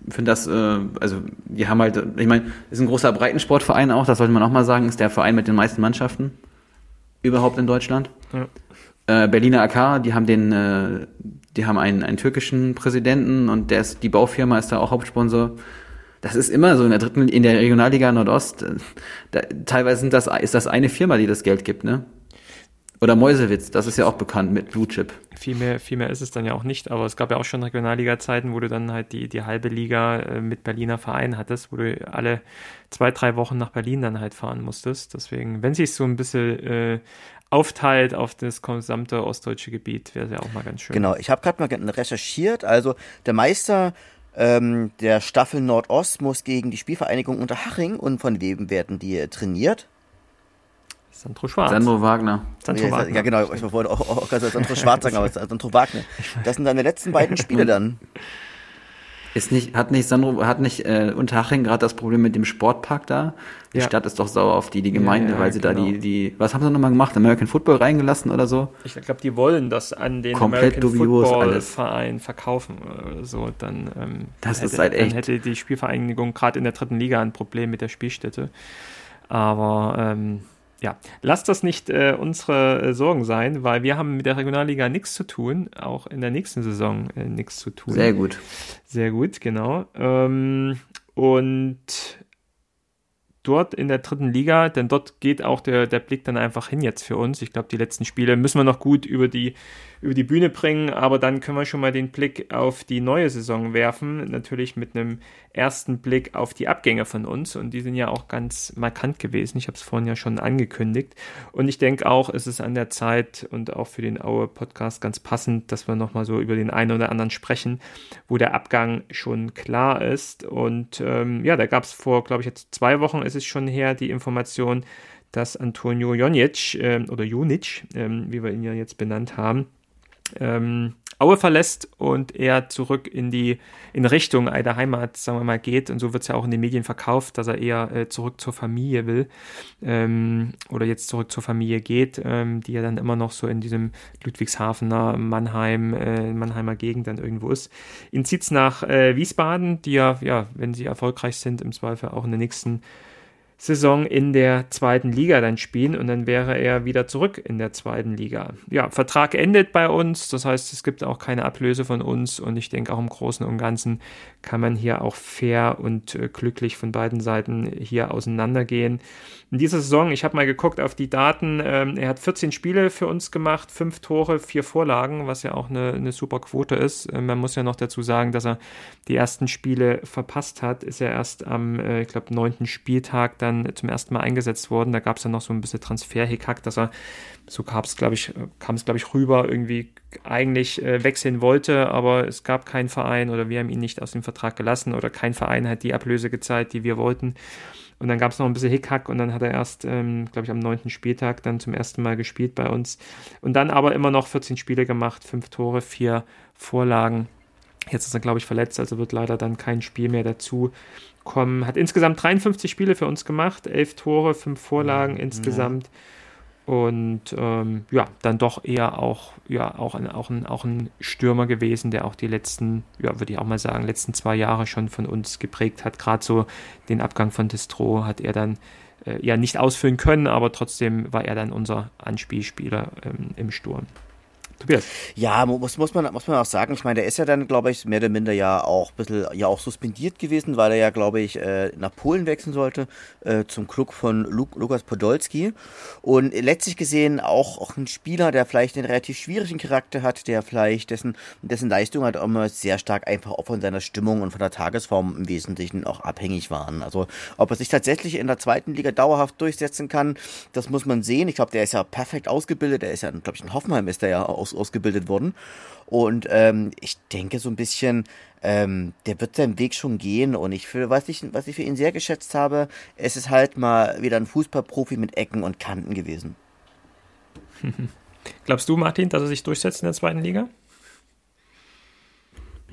finde das, äh, also die haben halt, ich meine, ist ein großer Breitensportverein auch, das sollte man auch mal sagen, ist der Verein mit den meisten Mannschaften überhaupt in Deutschland. Ja. Äh, Berliner AK, die haben den, äh, die haben einen, einen türkischen Präsidenten und der ist, die Baufirma ist da auch Hauptsponsor das ist immer so in der dritten, in der Regionalliga Nordost. Äh, da, teilweise sind das, ist das eine Firma, die das Geld gibt, ne? Oder Mäusewitz, das ist ja auch bekannt mit Blue Chip. Viel mehr, viel mehr ist es dann ja auch nicht, aber es gab ja auch schon Regionalliga-Zeiten, wo du dann halt die, die halbe Liga äh, mit Berliner Vereinen hattest, wo du alle zwei, drei Wochen nach Berlin dann halt fahren musstest. Deswegen, wenn sich so ein bisschen äh, aufteilt auf das gesamte ostdeutsche Gebiet, wäre es ja auch mal ganz schön. Genau, ich habe gerade mal recherchiert, also der Meister ähm, der Staffel Nordost muss gegen die Spielvereinigung Unterhaching und von wem werden die äh, trainiert? Sandro Schwarz. Sandro Wagner. Sandro ja, Wagner. Ja, genau. Ich wollte auch, auch, auch Sandro Schwarz sagen, aber Sandro Wagner. Das sind deine letzten beiden Spiele dann. Ist nicht, hat nicht Sandro, hat nicht äh, Unterhaching gerade das Problem mit dem Sportpark da? Die ja. Stadt ist doch sauer auf die, die Gemeinde, ja, weil sie genau. da die, die, was haben sie nochmal gemacht? American Football reingelassen oder so? Ich glaube, die wollen das an den Komplett American Football Verein verkaufen oder so. Dann, ähm, das hätte, ist halt echt. Dann hätte die Spielvereinigung gerade in der dritten Liga ein Problem mit der Spielstätte. Aber ähm, ja, lasst das nicht äh, unsere äh, Sorgen sein, weil wir haben mit der Regionalliga nichts zu tun, auch in der nächsten Saison äh, nichts zu tun. Sehr gut. Sehr gut, genau. Ähm, und dort in der dritten Liga, denn dort geht auch der, der Blick dann einfach hin jetzt für uns. Ich glaube, die letzten Spiele müssen wir noch gut über die über die Bühne bringen, aber dann können wir schon mal den Blick auf die neue Saison werfen, natürlich mit einem ersten Blick auf die Abgänge von uns und die sind ja auch ganz markant gewesen. Ich habe es vorhin ja schon angekündigt. Und ich denke auch, es ist an der Zeit und auch für den Aue Podcast ganz passend, dass wir nochmal so über den einen oder anderen sprechen, wo der Abgang schon klar ist. Und ähm, ja, da gab es vor, glaube ich, jetzt zwei Wochen ist es schon her, die Information, dass Antonio Jonic äh, oder Junic, äh, wie wir ihn ja jetzt benannt haben, ähm, Aue verlässt und er zurück in die in Richtung einer Heimat, sagen wir mal, geht. Und so wird es ja auch in den Medien verkauft, dass er eher äh, zurück zur Familie will ähm, oder jetzt zurück zur Familie geht, ähm, die ja dann immer noch so in diesem Ludwigshafener, Mannheim, äh, Mannheimer Gegend dann irgendwo ist. Ihn zieht es nach äh, Wiesbaden, die ja, ja, wenn sie erfolgreich sind, im Zweifel auch in der nächsten Saison in der zweiten Liga dann spielen und dann wäre er wieder zurück in der zweiten Liga. Ja, Vertrag endet bei uns, das heißt, es gibt auch keine Ablöse von uns und ich denke auch im Großen und Ganzen kann man hier auch fair und äh, glücklich von beiden Seiten hier auseinandergehen. In dieser Saison, ich habe mal geguckt auf die Daten, ähm, er hat 14 Spiele für uns gemacht, 5 Tore, 4 Vorlagen, was ja auch eine, eine super Quote ist. Äh, man muss ja noch dazu sagen, dass er die ersten Spiele verpasst hat, ist er erst am, äh, ich glaube, neunten Spieltag dann zum ersten Mal eingesetzt worden. Da gab es dann noch so ein bisschen Transfer-Hickhack, dass er, so kam es, glaube ich, kam es, glaube ich, rüber, irgendwie eigentlich äh, wechseln wollte, aber es gab keinen Verein oder wir haben ihn nicht aus dem Vertrag gelassen oder kein Verein hat die Ablöse gezahlt, die wir wollten. Und dann gab es noch ein bisschen Hickhack und dann hat er erst, ähm, glaube ich, am neunten Spieltag dann zum ersten Mal gespielt bei uns. Und dann aber immer noch 14 Spiele gemacht, fünf Tore, vier Vorlagen. Jetzt ist er, glaube ich, verletzt, also wird leider dann kein Spiel mehr dazu kommen. Hat insgesamt 53 Spiele für uns gemacht, elf Tore, fünf Vorlagen ja. insgesamt. Und ähm, ja, dann doch eher auch, ja, auch ein, auch, ein, auch ein Stürmer gewesen, der auch die letzten, ja, würde ich auch mal sagen, letzten zwei Jahre schon von uns geprägt hat. Gerade so den Abgang von Destro hat er dann äh, ja nicht ausfüllen können, aber trotzdem war er dann unser Anspielspieler ähm, im Sturm. Tobias. Ja, muss, muss, man, muss man auch sagen. Ich meine, der ist ja dann, glaube ich, mehr oder minder ja auch ein bisschen ja auch suspendiert gewesen, weil er ja, glaube ich, äh, nach Polen wechseln sollte, äh, zum Club von Lu Lukas Podolski. Und letztlich gesehen auch, auch ein Spieler, der vielleicht einen relativ schwierigen Charakter hat, der vielleicht dessen, dessen Leistung halt immer sehr stark einfach auch von seiner Stimmung und von der Tagesform im Wesentlichen auch abhängig waren. Also ob er sich tatsächlich in der zweiten Liga dauerhaft durchsetzen kann, das muss man sehen. Ich glaube, der ist ja perfekt ausgebildet. Der ist ja, glaube ich, in Hoffenheim ist der ja aus, ausgebildet worden. Und ähm, ich denke so ein bisschen, ähm, der wird seinen Weg schon gehen. Und ich für, was ich, was ich für ihn sehr geschätzt habe, es ist halt mal wieder ein Fußballprofi mit Ecken und Kanten gewesen. Glaubst du, Martin, dass er sich durchsetzt in der zweiten Liga?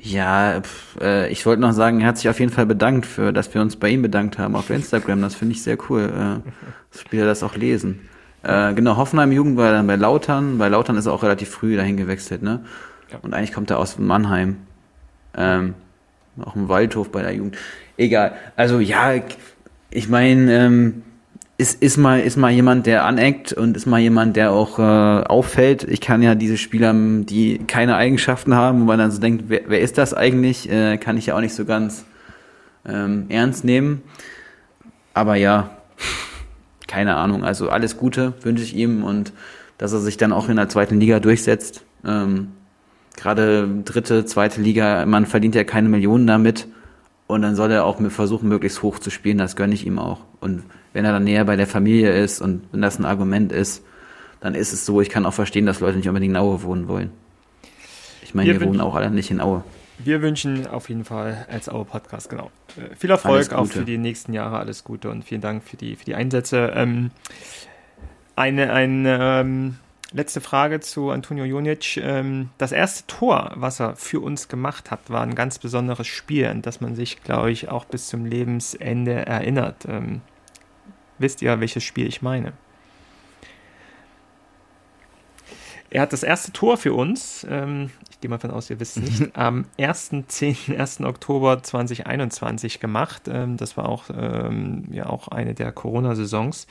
Ja, pf, äh, ich wollte noch sagen, er hat sich auf jeden Fall bedankt für, dass wir uns bei ihm bedankt haben auf Instagram. Das finde ich sehr cool, äh, dass Spieler das auch lesen. Äh, genau, Hoffenheim Jugend war dann bei Lautern. Bei Lautern ist er auch relativ früh dahin gewechselt, ne? Ja. Und eigentlich kommt er aus Mannheim. Ähm, auch im Waldhof bei der Jugend. Egal. Also ja, ich meine, ähm, ist, ist, mal, ist mal jemand, der aneckt und ist mal jemand, der auch äh, auffällt. Ich kann ja diese Spieler, die keine Eigenschaften haben, wo man dann so denkt, wer, wer ist das eigentlich, äh, kann ich ja auch nicht so ganz ähm, ernst nehmen. Aber ja, keine Ahnung. Also alles Gute wünsche ich ihm und dass er sich dann auch in der zweiten Liga durchsetzt. Ähm, Gerade dritte, zweite Liga, man verdient ja keine Millionen damit. Und dann soll er auch versuchen, möglichst hoch zu spielen. Das gönne ich ihm auch. Und wenn er dann näher bei der Familie ist und wenn das ein Argument ist, dann ist es so. Ich kann auch verstehen, dass Leute nicht unbedingt in Aue wohnen wollen. Ich meine, wir, wir wohnen auch alle nicht in Aue. Wir wünschen auf jeden Fall als Aue Podcast, genau. Äh, viel Erfolg auch für die nächsten Jahre. Alles Gute und vielen Dank für die, für die Einsätze. Ähm, eine eine ähm, letzte Frage zu Antonio Jonic. Ähm, das erste Tor, was er für uns gemacht hat, war ein ganz besonderes Spiel, an das man sich, glaube ich, auch bis zum Lebensende erinnert. Ähm, wisst ihr, welches Spiel ich meine? Er hat das erste Tor für uns, ähm, ich gehe mal von aus, ihr wisst es nicht, am 1.10., 1. Oktober 2021 gemacht. Ähm, das war auch, ähm, ja, auch eine der Corona-Saisons.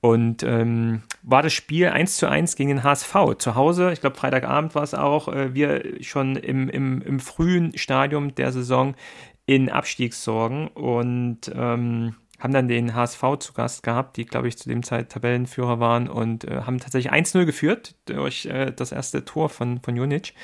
Und ähm, war das Spiel 1 zu 1 gegen den HSV zu Hause. Ich glaube, Freitagabend war es auch. Äh, wir schon im, im, im frühen Stadium der Saison in Abstiegssorgen. Und ähm, haben dann den HSV zu Gast gehabt, die, glaube ich, zu dem Zeit Tabellenführer waren und äh, haben tatsächlich 1-0 geführt durch äh, das erste Tor von, von Junic,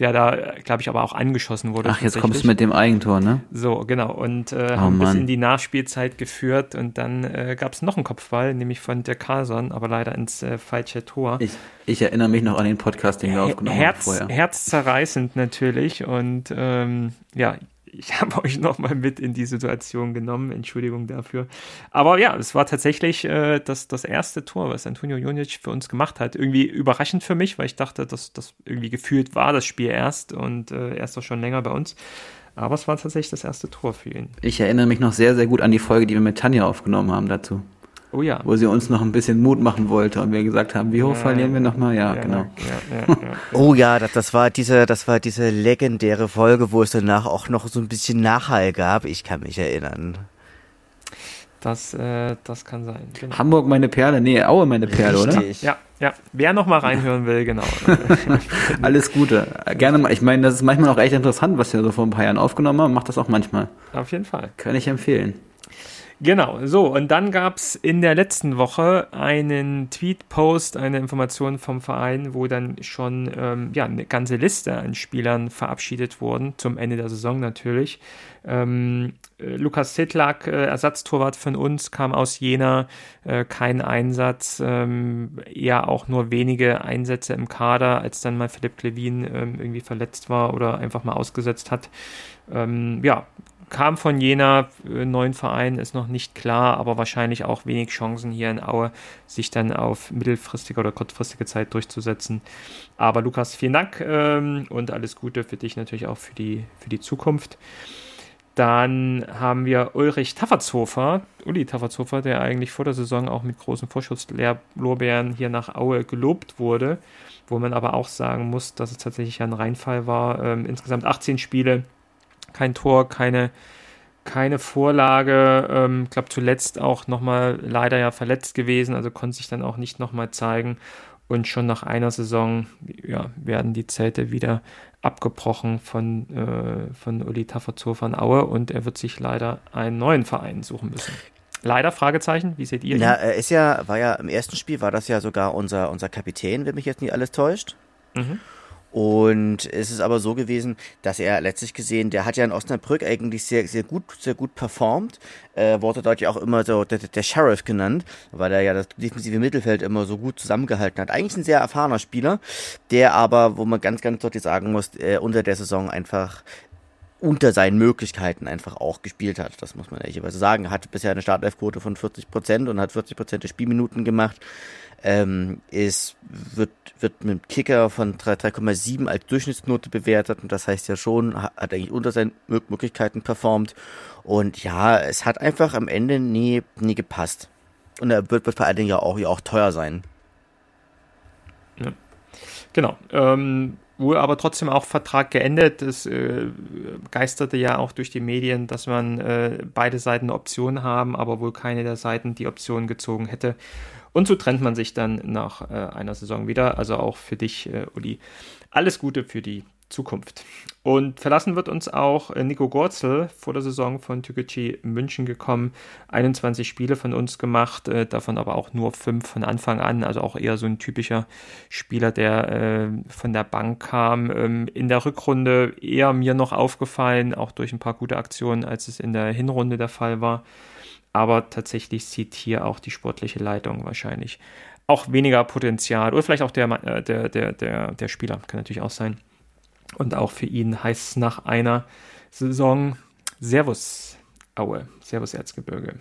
der da, glaube ich, aber auch angeschossen wurde. Ach, jetzt kommst du mit dem Eigentor, ne? So, genau. Und äh, oh, haben Mann. bis in die Nachspielzeit geführt und dann äh, gab es noch einen Kopfball, nämlich von der Carlson, aber leider ins äh, falsche Tor. Ich, ich erinnere mich noch an den Podcast, den wir aufgenommen Herz, haben vorher. Herzzerreißend natürlich und ähm, ja, ich habe euch nochmal mit in die Situation genommen. Entschuldigung dafür. Aber ja, es war tatsächlich äh, das, das erste Tor, was Antonio Jonic für uns gemacht hat. Irgendwie überraschend für mich, weil ich dachte, dass das irgendwie gefühlt war das Spiel erst und äh, er ist doch schon länger bei uns. Aber es war tatsächlich das erste Tor für ihn. Ich erinnere mich noch sehr, sehr gut an die Folge, die wir mit Tanja aufgenommen haben dazu. Oh ja. Wo sie uns noch ein bisschen Mut machen wollte und wir gesagt haben, wie hoch ja, verlieren wir nochmal? Ja, ja, genau. Ja, oh ja, das, das war diese, das war diese legendäre Folge, wo es danach auch noch so ein bisschen Nachhall gab. Ich kann mich erinnern. Das, äh, das kann sein. Genau. Hamburg meine Perle, nee, Aue meine Perle, Richtig. oder? Ja, ja. Wer noch mal reinhören will, genau. Alles Gute. Gerne mal. Ich meine, das ist manchmal auch echt interessant, was wir so vor ein paar Jahren aufgenommen haben. Macht das auch manchmal. Auf jeden Fall. Kann ich empfehlen. Genau, so, und dann gab es in der letzten Woche einen Tweet-Post, eine Information vom Verein, wo dann schon ähm, ja, eine ganze Liste an Spielern verabschiedet wurden, zum Ende der Saison natürlich. Ähm, äh, Lukas Sitlak, äh, Ersatztorwart von uns, kam aus Jena, äh, kein Einsatz, ähm, eher auch nur wenige Einsätze im Kader, als dann mal Philipp Klevin ähm, irgendwie verletzt war oder einfach mal ausgesetzt hat. Ähm, ja, kam von Jena, äh, neuen Verein, ist noch nicht klar, aber wahrscheinlich auch wenig Chancen hier in Aue, sich dann auf mittelfristige oder kurzfristige Zeit durchzusetzen. Aber Lukas, vielen Dank ähm, und alles Gute für dich natürlich auch für die, für die Zukunft. Dann haben wir Ulrich Taffertshofer, Uli Taffertshofer, der eigentlich vor der Saison auch mit großen Vorschusslorbeeren hier nach Aue gelobt wurde, wo man aber auch sagen muss, dass es tatsächlich ein Reinfall war. Ähm, insgesamt 18 Spiele, kein Tor, keine, keine Vorlage. Ähm, ich glaube, zuletzt auch nochmal leider ja verletzt gewesen, also konnte sich dann auch nicht nochmal zeigen. Und schon nach einer Saison ja, werden die Zelte wieder abgebrochen von, äh, von Uli Tafferzow von Aue und er wird sich leider einen neuen Verein suchen müssen. Leider, Fragezeichen, wie seht ihr ihn? Ja, er ist ja, war ja im ersten Spiel, war das ja sogar unser, unser Kapitän, wenn mich jetzt nicht alles täuscht. Mhm. Und es ist aber so gewesen, dass er letztlich gesehen, der hat ja in Osnabrück eigentlich sehr, sehr gut, sehr gut performt. Äh, wurde dort ja auch immer so der, der Sheriff genannt, weil er ja das defensive Mittelfeld immer so gut zusammengehalten hat. Eigentlich ein sehr erfahrener Spieler, der aber, wo man ganz, ganz deutlich sagen muss, äh, unter der Saison einfach unter seinen Möglichkeiten einfach auch gespielt hat. Das muss man ehrlicherweise sagen. Hat bisher eine Startelfquote von 40 Prozent und hat 40 Prozent der Spielminuten gemacht ähm, ist, wird, wird mit dem Kicker von 3,7 als Durchschnittsnote bewertet und das heißt ja schon, hat eigentlich unter seinen Möglichkeiten performt und ja, es hat einfach am Ende nie, nie gepasst. Und er wird, wird vor allen Dingen ja auch, ja auch teuer sein. Ja. Genau. Ähm, wohl aber trotzdem auch Vertrag geendet. Es äh, geisterte ja auch durch die Medien, dass man äh, beide Seiten eine Option haben, aber wohl keine der Seiten die Option gezogen hätte. Und so trennt man sich dann nach äh, einer Saison wieder. Also auch für dich, äh, Uli, alles Gute für die Zukunft. Und verlassen wird uns auch äh, Nico Gorzel vor der Saison von Türkgücü München gekommen. 21 Spiele von uns gemacht, äh, davon aber auch nur fünf von Anfang an. Also auch eher so ein typischer Spieler, der äh, von der Bank kam. Ähm, in der Rückrunde eher mir noch aufgefallen, auch durch ein paar gute Aktionen, als es in der Hinrunde der Fall war aber tatsächlich sieht hier auch die sportliche Leitung wahrscheinlich auch weniger Potenzial oder vielleicht auch der, äh, der, der, der, der Spieler, kann natürlich auch sein. Und auch für ihn heißt es nach einer Saison Servus Aue, Servus Erzgebirge.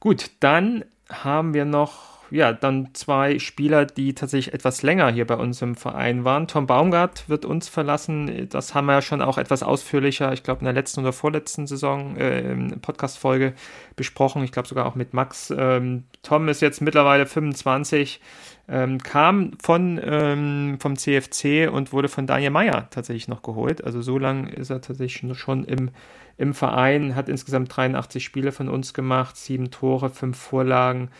Gut, dann haben wir noch ja, dann zwei Spieler, die tatsächlich etwas länger hier bei uns im Verein waren. Tom Baumgart wird uns verlassen. Das haben wir ja schon auch etwas ausführlicher, ich glaube, in der letzten oder vorletzten Saison äh, Podcast-Folge besprochen. Ich glaube sogar auch mit Max. Ähm, Tom ist jetzt mittlerweile 25, ähm, kam von, ähm, vom CFC und wurde von Daniel Meyer tatsächlich noch geholt. Also so lange ist er tatsächlich schon im, im Verein, hat insgesamt 83 Spiele von uns gemacht, sieben Tore, fünf Vorlagen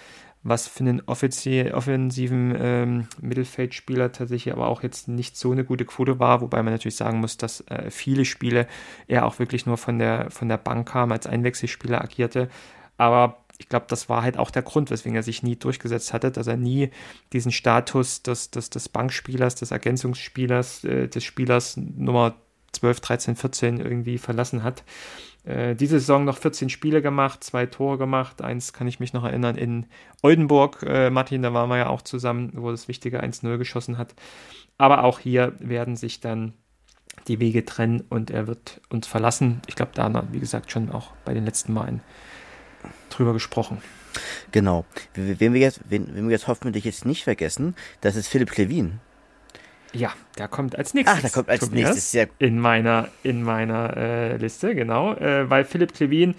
was für einen offensiven ähm, Mittelfeldspieler tatsächlich aber auch jetzt nicht so eine gute Quote war, wobei man natürlich sagen muss, dass äh, viele Spiele er auch wirklich nur von der, von der Bank kam, als Einwechselspieler agierte. Aber ich glaube, das war halt auch der Grund, weswegen er sich nie durchgesetzt hatte, dass er nie diesen Status des, des, des Bankspielers, des Ergänzungsspielers, äh, des Spielers Nummer 12, 13, 14 irgendwie verlassen hat. Äh, diese Saison noch 14 Spiele gemacht, zwei Tore gemacht. Eins kann ich mich noch erinnern in Oldenburg. Äh, Martin, da waren wir ja auch zusammen, wo das wichtige 1-0 geschossen hat. Aber auch hier werden sich dann die Wege trennen und er wird uns verlassen. Ich glaube, da haben wie gesagt, schon auch bei den letzten Malen drüber gesprochen. Genau. Wen wir jetzt, wen, wen wir jetzt hoffentlich jetzt nicht vergessen, das ist Philipp Klevin. Ja, der kommt als nächstes. Ach, der kommt als Tobias, nächstes, sehr In meiner, in meiner äh, Liste, genau. Äh, weil Philipp Klevin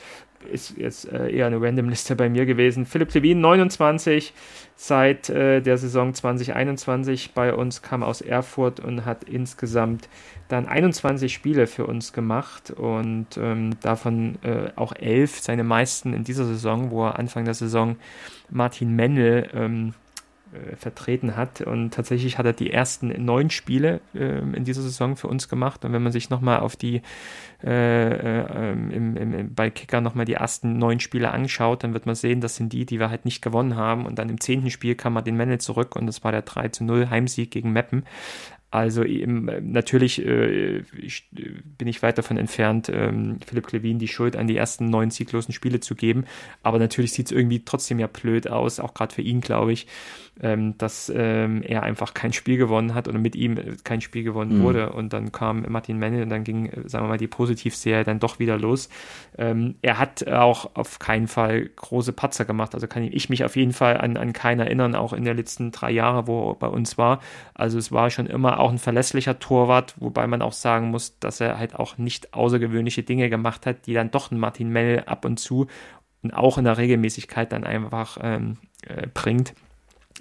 ist jetzt äh, eher eine Random-Liste bei mir gewesen. Philipp Klevin, 29, seit äh, der Saison 2021 bei uns, kam aus Erfurt und hat insgesamt dann 21 Spiele für uns gemacht und ähm, davon äh, auch elf, seine meisten in dieser Saison, wo er Anfang der Saison Martin Mendel ähm, äh, vertreten hat. Und tatsächlich hat er die ersten neun Spiele äh, in dieser Saison für uns gemacht. Und wenn man sich nochmal auf die äh, äh, im, im, bei Kicker nochmal die ersten neun Spiele anschaut, dann wird man sehen, das sind die, die wir halt nicht gewonnen haben. Und dann im zehnten Spiel kam Martin Mendel zurück und das war der 3 zu 0 Heimsieg gegen Meppen. Also eben, natürlich äh, ich, bin ich weit davon entfernt, ähm, Philipp Klevin die Schuld an die ersten neun sieglosen Spiele zu geben. Aber natürlich sieht es irgendwie trotzdem ja blöd aus, auch gerade für ihn, glaube ich, ähm, dass ähm, er einfach kein Spiel gewonnen hat oder mit ihm kein Spiel gewonnen mhm. wurde. Und dann kam Martin Mennel und dann ging, sagen wir mal, die Positivserie dann doch wieder los. Ähm, er hat auch auf keinen Fall große Patzer gemacht. Also kann ich mich auf jeden Fall an, an keinen erinnern, auch in den letzten drei Jahren, wo er bei uns war. Also es war schon immer auch ein verlässlicher Torwart, wobei man auch sagen muss, dass er halt auch nicht außergewöhnliche Dinge gemacht hat, die dann doch ein Martin Mell ab und zu und auch in der Regelmäßigkeit dann einfach ähm, äh, bringt.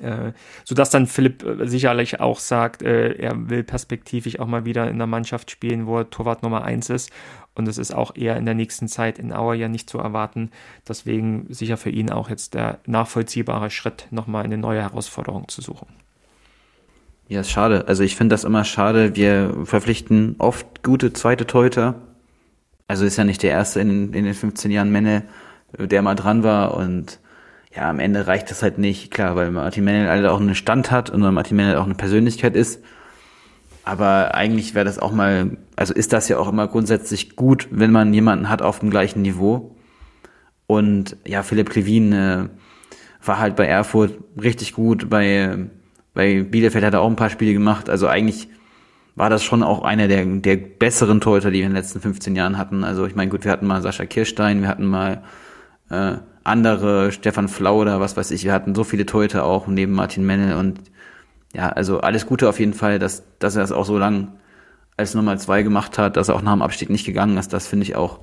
Äh, sodass dann Philipp äh, sicherlich auch sagt, äh, er will perspektivisch auch mal wieder in der Mannschaft spielen, wo er Torwart Nummer 1 ist. Und es ist auch eher in der nächsten Zeit in Auer ja nicht zu erwarten. Deswegen sicher für ihn auch jetzt der nachvollziehbare Schritt, nochmal eine neue Herausforderung zu suchen. Ja, ist schade. Also ich finde das immer schade. Wir verpflichten oft gute zweite Torhüter. Also ist ja nicht der erste in, in den 15 Jahren Menne, der mal dran war und ja, am Ende reicht das halt nicht, klar, weil Martin Mennel halt auch einen Stand hat und Martin Mennel auch eine Persönlichkeit ist. Aber eigentlich wäre das auch mal, also ist das ja auch immer grundsätzlich gut, wenn man jemanden hat auf dem gleichen Niveau. Und ja, Philipp Klevin äh, war halt bei Erfurt richtig gut, bei, bei Bielefeld hat er auch ein paar Spiele gemacht. Also eigentlich war das schon auch einer der, der besseren Torhüter, die wir in den letzten 15 Jahren hatten. Also ich meine, gut, wir hatten mal Sascha Kirstein, wir hatten mal äh, andere, Stefan Flau oder was weiß ich. Wir hatten so viele Torhüter auch neben Martin Mennel und ja, also alles Gute auf jeden Fall, dass, dass er das auch so lang als Nummer zwei gemacht hat, dass er auch nach dem Abstieg nicht gegangen ist. Das finde ich auch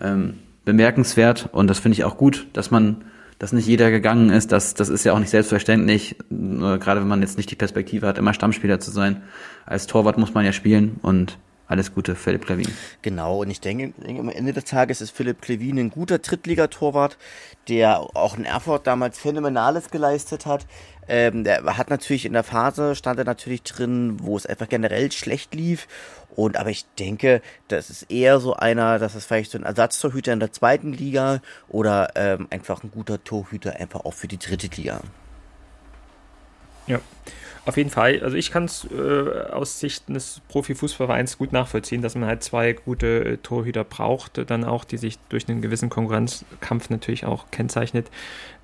ähm, bemerkenswert und das finde ich auch gut, dass man, dass nicht jeder gegangen ist. Das, das ist ja auch nicht selbstverständlich, gerade wenn man jetzt nicht die Perspektive hat, immer Stammspieler zu sein. Als Torwart muss man ja spielen und alles Gute, Philipp Klevin. Genau, und ich denke, denke, am Ende des Tages ist Philipp Klevin ein guter Drittligatorwart, der auch in Erfurt damals Phänomenales geleistet hat. Ähm, der hat natürlich in der Phase, stand er natürlich drin, wo es einfach generell schlecht lief. Und aber ich denke, das ist eher so einer, dass es vielleicht so ein Ersatztorhüter in der zweiten Liga oder ähm, einfach ein guter Torhüter einfach auch für die dritte Liga. Ja. Auf jeden Fall. Also ich kann es äh, aus Sicht des Profifußballvereins gut nachvollziehen, dass man halt zwei gute äh, Torhüter braucht, dann auch, die sich durch einen gewissen Konkurrenzkampf natürlich auch kennzeichnet.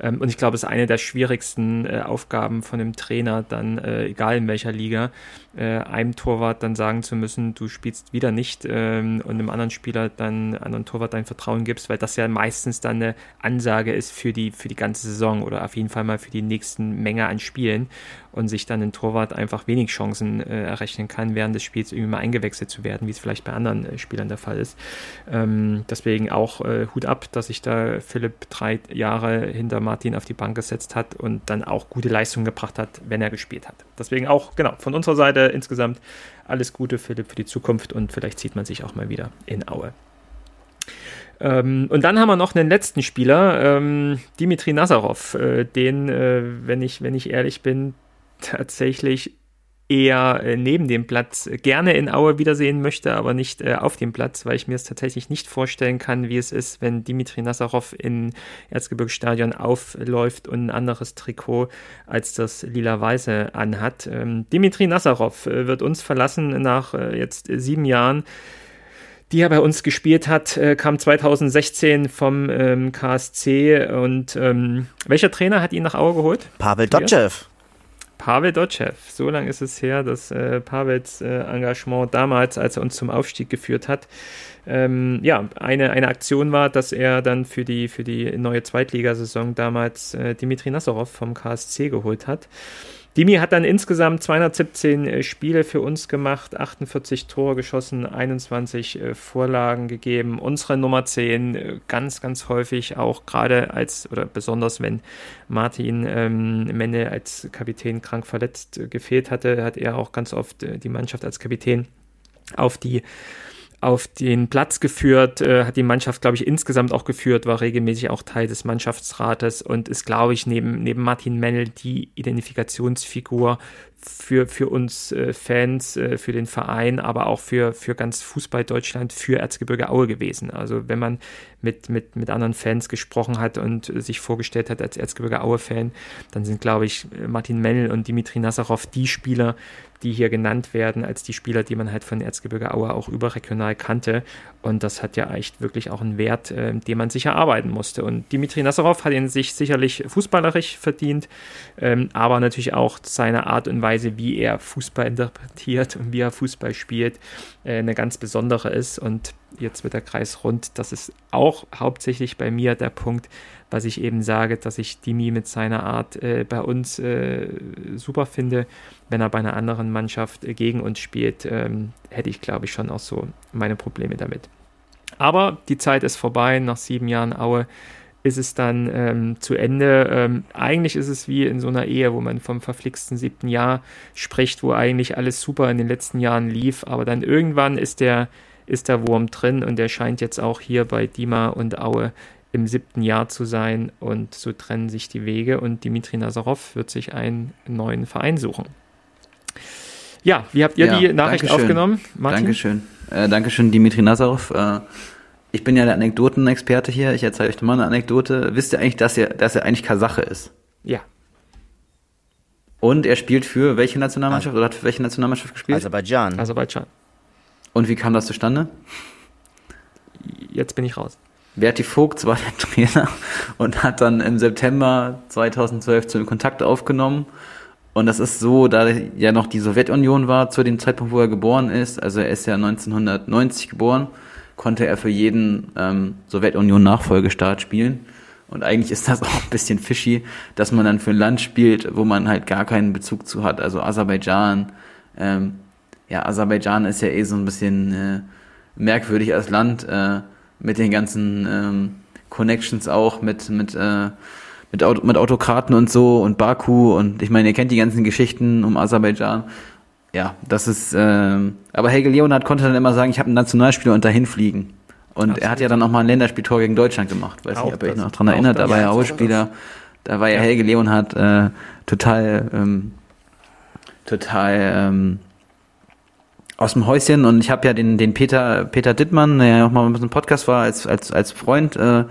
Ähm, und ich glaube, es ist eine der schwierigsten äh, Aufgaben von einem Trainer, dann, äh, egal in welcher Liga, äh, einem Torwart dann sagen zu müssen, du spielst wieder nicht ähm, und einem anderen Spieler dann, anderen Torwart dein Vertrauen gibst, weil das ja meistens dann eine Ansage ist für die, für die ganze Saison oder auf jeden Fall mal für die nächsten Menge an Spielen und sich dann ein Torwart einfach wenig Chancen äh, errechnen kann, während des Spiels irgendwie mal eingewechselt zu werden, wie es vielleicht bei anderen äh, Spielern der Fall ist. Ähm, deswegen auch äh, Hut ab, dass sich da Philipp drei Jahre hinter Martin auf die Bank gesetzt hat und dann auch gute Leistungen gebracht hat, wenn er gespielt hat. Deswegen auch, genau, von unserer Seite insgesamt alles Gute, Philipp, für die Zukunft und vielleicht sieht man sich auch mal wieder in Aue. Ähm, und dann haben wir noch einen letzten Spieler, ähm, Dimitri Nazarov, äh, den, äh, wenn, ich, wenn ich ehrlich bin, tatsächlich eher äh, neben dem Platz gerne in Aue wiedersehen möchte, aber nicht äh, auf dem Platz, weil ich mir es tatsächlich nicht vorstellen kann, wie es ist, wenn Dimitri Nazarov in Erzgebirgsstadion aufläuft und ein anderes Trikot als das lila-weiße anhat. Ähm, Dimitri Nazarov äh, wird uns verlassen nach äh, jetzt sieben Jahren die er bei uns gespielt hat, äh, kam 2016 vom ähm, KSC und ähm, welcher Trainer hat ihn nach Aue geholt? Pavel Dotschew. Pavel Dotschew. So lange ist es her, dass äh, Pavels äh, Engagement damals, als er uns zum Aufstieg geführt hat, ähm, ja, eine, eine Aktion war, dass er dann für die, für die neue Zweitligasaison damals äh, Dimitri Nassorov vom KSC geholt hat. Dimi hat dann insgesamt 217 äh, Spiele für uns gemacht, 48 Tore geschossen, 21 äh, Vorlagen gegeben. Unsere Nummer 10 äh, ganz, ganz häufig auch gerade als oder besonders wenn Martin ähm, Menne als Kapitän krank verletzt gefehlt hatte, hat er auch ganz oft die Mannschaft als Kapitän auf die auf den Platz geführt, äh, hat die Mannschaft, glaube ich, insgesamt auch geführt, war regelmäßig auch Teil des Mannschaftsrates und ist, glaube ich, neben, neben Martin Mennel die Identifikationsfigur für, für uns äh, Fans, äh, für den Verein, aber auch für, für ganz Fußball Deutschland, für Erzgebirge Aue gewesen. Also wenn man mit, mit, mit anderen Fans gesprochen hat und sich vorgestellt hat als Erzgebirge Aue-Fan, dann sind, glaube ich, Martin Mennel und Dimitri Nazarov die Spieler, die hier genannt werden, als die Spieler, die man halt von Erzgebirge Aue auch überregional kannte. Und das hat ja echt wirklich auch einen Wert, äh, den man sich erarbeiten musste. Und Dimitri Nazarov hat ihn sich sicherlich fußballerisch verdient, ähm, aber natürlich auch seine Art und Weise, wie er Fußball interpretiert und wie er Fußball spielt, äh, eine ganz besondere ist. Und jetzt wird der Kreis rund. Das ist auch hauptsächlich bei mir der Punkt, was ich eben sage, dass ich Dimi mit seiner Art äh, bei uns äh, super finde. Wenn er bei einer anderen Mannschaft äh, gegen uns spielt, ähm, hätte ich, glaube ich, schon auch so meine Probleme damit. Aber die Zeit ist vorbei. Nach sieben Jahren Aue ist es dann ähm, zu Ende. Ähm, eigentlich ist es wie in so einer Ehe, wo man vom verflixten siebten Jahr spricht, wo eigentlich alles super in den letzten Jahren lief, aber dann irgendwann ist der, ist der Wurm drin und der scheint jetzt auch hier bei Dima und Aue im siebten Jahr zu sein und so trennen sich die Wege und Dimitri Nazarov wird sich einen neuen Verein suchen. Ja, wie habt ihr ja, die Nachricht Dankeschön. aufgenommen, Martin? Dankeschön. Äh, Dankeschön, Dimitri Nazarov. Äh, ich bin ja der Anekdotenexperte hier. Ich erzähle euch mal eine Anekdote. Wisst ihr eigentlich, dass er, dass er eigentlich Kasache ist? Ja. Und er spielt für welche Nationalmannschaft oder hat für welche Nationalmannschaft gespielt? Aserbaidschan. Aserbaidschan. Und wie kam das zustande? Jetzt bin ich raus. Berti Vogt war der Trainer und hat dann im September 2012 zu ihm Kontakt aufgenommen. Und das ist so, da ja noch die Sowjetunion war zu dem Zeitpunkt, wo er geboren ist, also er ist ja 1990 geboren, konnte er für jeden ähm, Sowjetunion-Nachfolgestaat spielen. Und eigentlich ist das auch ein bisschen fishy, dass man dann für ein Land spielt, wo man halt gar keinen Bezug zu hat. Also Aserbaidschan, ähm, ja, Aserbaidschan ist ja eh so ein bisschen äh, merkwürdig als Land äh, mit den ganzen ähm, Connections auch mit mit äh, mit, Auto, mit Autokraten und so und Baku und ich meine, ihr kennt die ganzen Geschichten um Aserbaidschan ja, das ist, ähm, aber Helge Leonhardt konnte dann immer sagen, ich habe einen Nationalspieler und dahin fliegen. Und Absolut. er hat ja dann noch mal ein Länderspieltor gegen Deutschland gemacht. Weiß auch nicht, ob ihr euch noch dran erinnert, da war er auch Spieler. Da war ja, ja Helge Leonhardt äh, total, ähm, total ähm, aus dem Häuschen und ich habe ja den, den Peter, Peter Dittmann, der ja auch mal mit einem Podcast war, als, als, als Freund, äh,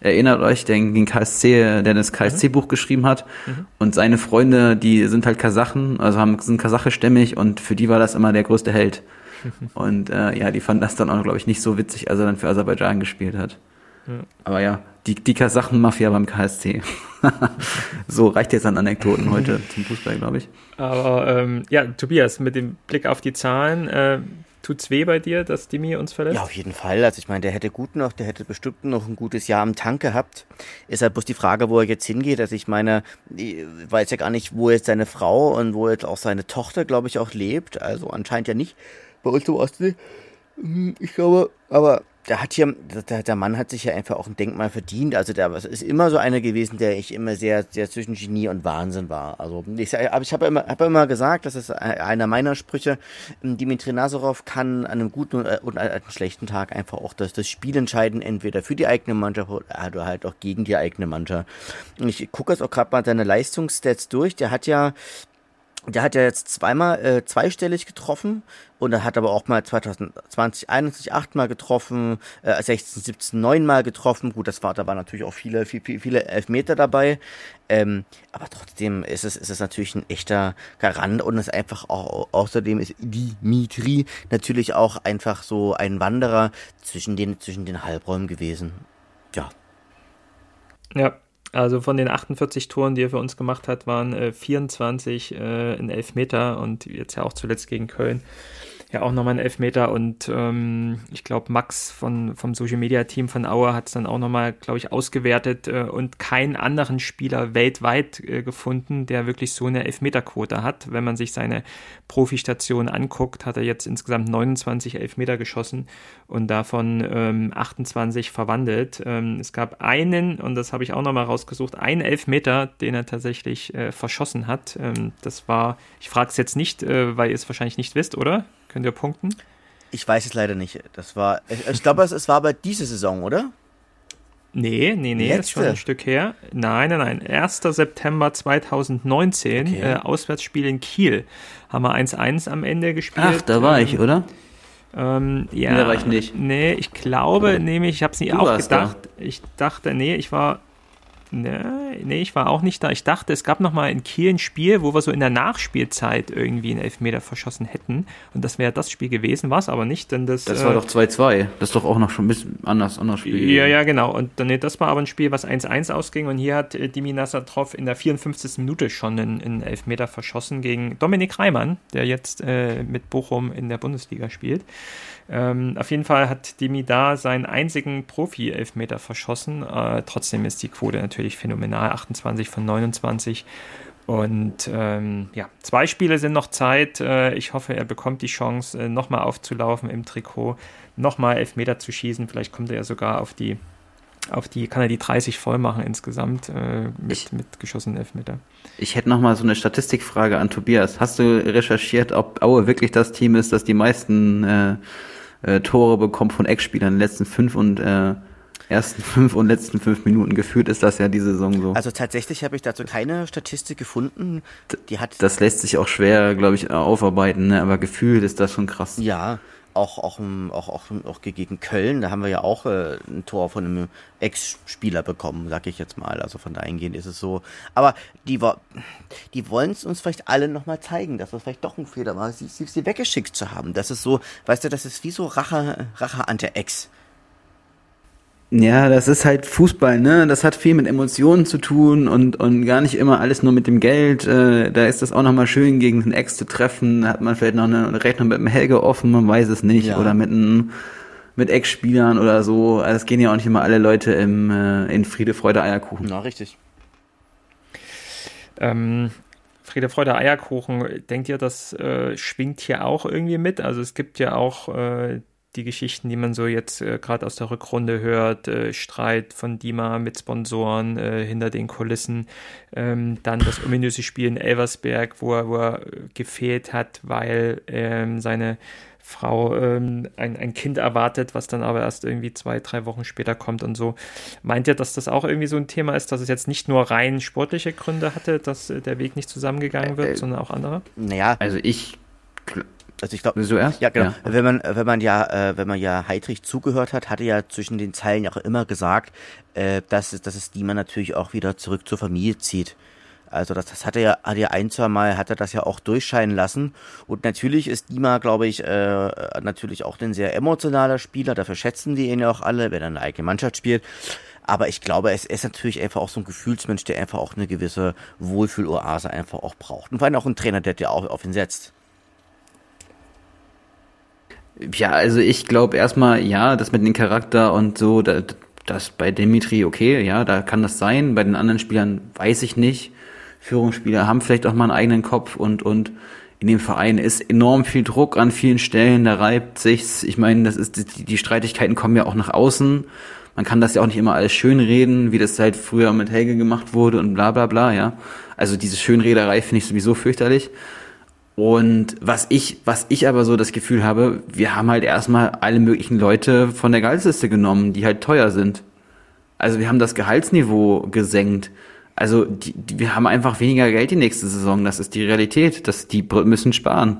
erinnert euch, der den KSC, der das KSC-Buch geschrieben hat. Mhm. Und seine Freunde, die sind halt Kasachen, also haben, sind kasachischstämmig und für die war das immer der größte Held. Und äh, ja, die fanden das dann auch, glaube ich, nicht so witzig, als er dann für Aserbaidschan gespielt hat. Ja. Aber ja, die, die Kasachen-Mafia beim KSC. so reicht jetzt an Anekdoten heute zum Fußball, glaube ich. Aber ähm, ja, Tobias, mit dem Blick auf die Zahlen, äh, Tut's weh bei dir, dass Dimi uns verlässt? Ja, auf jeden Fall. Also ich meine, der hätte gut noch, der hätte bestimmt noch ein gutes Jahr am Tank gehabt. Ist halt bloß die Frage, wo er jetzt hingeht. Also ich meine, ich weiß ja gar nicht, wo jetzt seine Frau und wo jetzt auch seine Tochter, glaube ich, auch lebt. Also anscheinend ja nicht bei uns im Ostsee. Hm, ich glaube, aber der hat hier, der, der Mann hat sich ja einfach auch ein Denkmal verdient. Also der ist immer so einer gewesen, der ich immer sehr, sehr zwischen Genie und Wahnsinn war. Also ich, aber ich habe immer, hab immer gesagt, das ist einer meiner Sprüche. Dimitri Nazarov kann an einem guten und einem schlechten Tag einfach auch das, das Spiel entscheiden, entweder für die eigene Mannschaft oder halt auch gegen die eigene Mannschaft. Und ich gucke jetzt auch gerade mal seine Leistungsstats durch. Der hat ja der hat ja jetzt zweimal äh, zweistellig getroffen und er hat aber auch mal 2020, 21 achtmal getroffen, äh, 16, 17 neunmal getroffen. Gut, das war, da waren natürlich auch viele, viele, viele Elfmeter dabei. Ähm, aber trotzdem ist es, ist es natürlich ein echter Garant und es einfach auch, außerdem ist Dimitri natürlich auch einfach so ein Wanderer zwischen den, zwischen den Halbräumen gewesen. Ja. Ja, also von den 48 Toren, die er für uns gemacht hat, waren äh, 24 äh, in Elfmeter und jetzt ja auch zuletzt gegen Köln ja auch nochmal einen Elfmeter und ähm, ich glaube Max von, vom Social Media Team von Auer hat es dann auch nochmal, glaube ich, ausgewertet äh, und keinen anderen Spieler weltweit äh, gefunden, der wirklich so eine Elfmeterquote hat. Wenn man sich seine Profistation anguckt, hat er jetzt insgesamt 29 Elfmeter geschossen und davon ähm, 28 verwandelt. Ähm, es gab einen, und das habe ich auch nochmal rausgesucht, einen Elfmeter, den er tatsächlich äh, verschossen hat. Ähm, das war, ich frage es jetzt nicht, äh, weil ihr es wahrscheinlich nicht wisst, oder? Könnt ihr punkten? Ich weiß es leider nicht. Das war, ich glaube, es, war aber diese Saison, oder? Nee, nee, nee, Letzte. ist schon ein Stück her. Nein, nein, nein. 1. September 2019, okay. äh, Auswärtsspiel in Kiel. Haben wir 1-1 am Ende gespielt. Ach, da war ähm, ich, oder? Ähm, ja. Nee, da war ich nicht. Nee, ich glaube, nämlich, ich habe es nicht du auch gedacht. Da. Ich dachte, nee, ich war Nee, nee, ich war auch nicht da. Ich dachte, es gab noch mal in Kiel ein Spiel, wo wir so in der Nachspielzeit irgendwie einen Elfmeter verschossen hätten. Und das wäre das Spiel gewesen, war es aber nicht, denn das. Das äh, war doch 2-2. Das ist doch auch noch schon ein bisschen anders, anders Spiel. Ja, ja, genau. Und nee, das war aber ein Spiel, was 1-1 ausging. Und hier hat äh, Dimi Nassatrov in der 54. Minute schon einen, einen Elfmeter verschossen gegen Dominik Reimann, der jetzt äh, mit Bochum in der Bundesliga spielt. Ähm, auf jeden Fall hat Demi da seinen einzigen Profi-Elfmeter verschossen. Äh, trotzdem ist die Quote natürlich phänomenal, 28 von 29. Und ähm, ja, zwei Spiele sind noch Zeit. Äh, ich hoffe, er bekommt die Chance, äh, nochmal aufzulaufen im Trikot, nochmal Elfmeter zu schießen. Vielleicht kommt er ja sogar auf die auf die, kann er die 30 voll machen insgesamt äh, mit, Ich- mit geschossenen Elfmeter. Ich hätte noch mal so eine Statistikfrage an Tobias. Hast du recherchiert, ob Aue wirklich das Team ist, das die meisten äh, äh, Tore bekommt von Ex-Spielern in den letzten fünf und äh, ersten fünf und letzten fünf Minuten geführt ist das ja diese Saison so. Also tatsächlich habe ich dazu keine Statistik gefunden. Die hat das lässt sich auch schwer, glaube ich, aufarbeiten, ne? aber gefühlt ist das schon krass. ja auch auch auch auch, auch gegen Köln, da haben wir ja auch äh, ein Tor von einem Ex-Spieler bekommen, sag ich jetzt mal. Also von dahingehend ist es so. Aber die die wollen es uns vielleicht alle nochmal zeigen, dass das vielleicht doch ein Fehler war, sie, sie, sie weggeschickt zu haben. Das ist so, weißt du, das ist wie so Rache, Rache an der Ex. Ja, das ist halt Fußball, ne? Das hat viel mit Emotionen zu tun und, und gar nicht immer alles nur mit dem Geld. Äh, da ist das auch nochmal schön, gegen den Ex zu treffen. Da hat man vielleicht noch eine Rechnung mit dem Helge offen, man weiß es nicht. Ja. Oder mit einem mit Ex-Spielern oder so. Also es gehen ja auch nicht immer alle Leute im, äh, in Friede, Freude, Eierkuchen. Na, richtig. Ähm, Friede, Freude, Eierkuchen, denkt ihr, das äh, schwingt hier auch irgendwie mit? Also es gibt ja auch äh, die Geschichten, die man so jetzt äh, gerade aus der Rückrunde hört, äh, Streit von Dima mit Sponsoren äh, hinter den Kulissen, ähm, dann das ominöse Spiel in Elversberg, wo er, wo er äh, gefehlt hat, weil ähm, seine Frau ähm, ein, ein Kind erwartet, was dann aber erst irgendwie zwei, drei Wochen später kommt und so. Meint ihr, dass das auch irgendwie so ein Thema ist, dass es jetzt nicht nur rein sportliche Gründe hatte, dass äh, der Weg nicht zusammengegangen wird, Äh, sondern auch andere? Naja, Also ich, also ich glaube, erst? Ja, genau. Wenn man, wenn man ja, äh, wenn man ja Heidrich zugehört hat, hatte ja zwischen den Zeilen ja auch immer gesagt, äh, dass es, dass es Diemer natürlich auch wieder zurück zur Familie zieht. Also das, das hat er ja, hat er ein, zwei Mal hat er das ja auch durchscheinen lassen. Und natürlich ist Dima, glaube ich, äh, natürlich auch ein sehr emotionaler Spieler. Dafür schätzen die ihn ja auch alle, wenn er eine eigene Mannschaft spielt. Aber ich glaube, es ist natürlich einfach auch so ein Gefühlsmensch, der einfach auch eine gewisse Wohlfühloase einfach auch braucht. Und vor allem auch ein Trainer, der der auch auf ihn setzt. Ja, also ich glaube erstmal, ja, das mit dem Charakter und so, da, das bei Dimitri, okay, ja, da kann das sein. Bei den anderen Spielern weiß ich nicht. Führungsspieler haben vielleicht auch mal einen eigenen Kopf und, und in dem Verein ist enorm viel Druck an vielen Stellen, da reibt sich's. Ich meine, das ist, die, die Streitigkeiten kommen ja auch nach außen. Man kann das ja auch nicht immer alles schönreden, wie das halt früher mit Helge gemacht wurde und bla bla bla, ja. Also diese Schönrederei finde ich sowieso fürchterlich. Und was ich, was ich aber so das Gefühl habe, wir haben halt erstmal alle möglichen Leute von der Gehaltsliste genommen, die halt teuer sind. Also wir haben das Gehaltsniveau gesenkt. Also die, die, wir haben einfach weniger Geld die nächste Saison. Das ist die Realität. Das, die müssen sparen.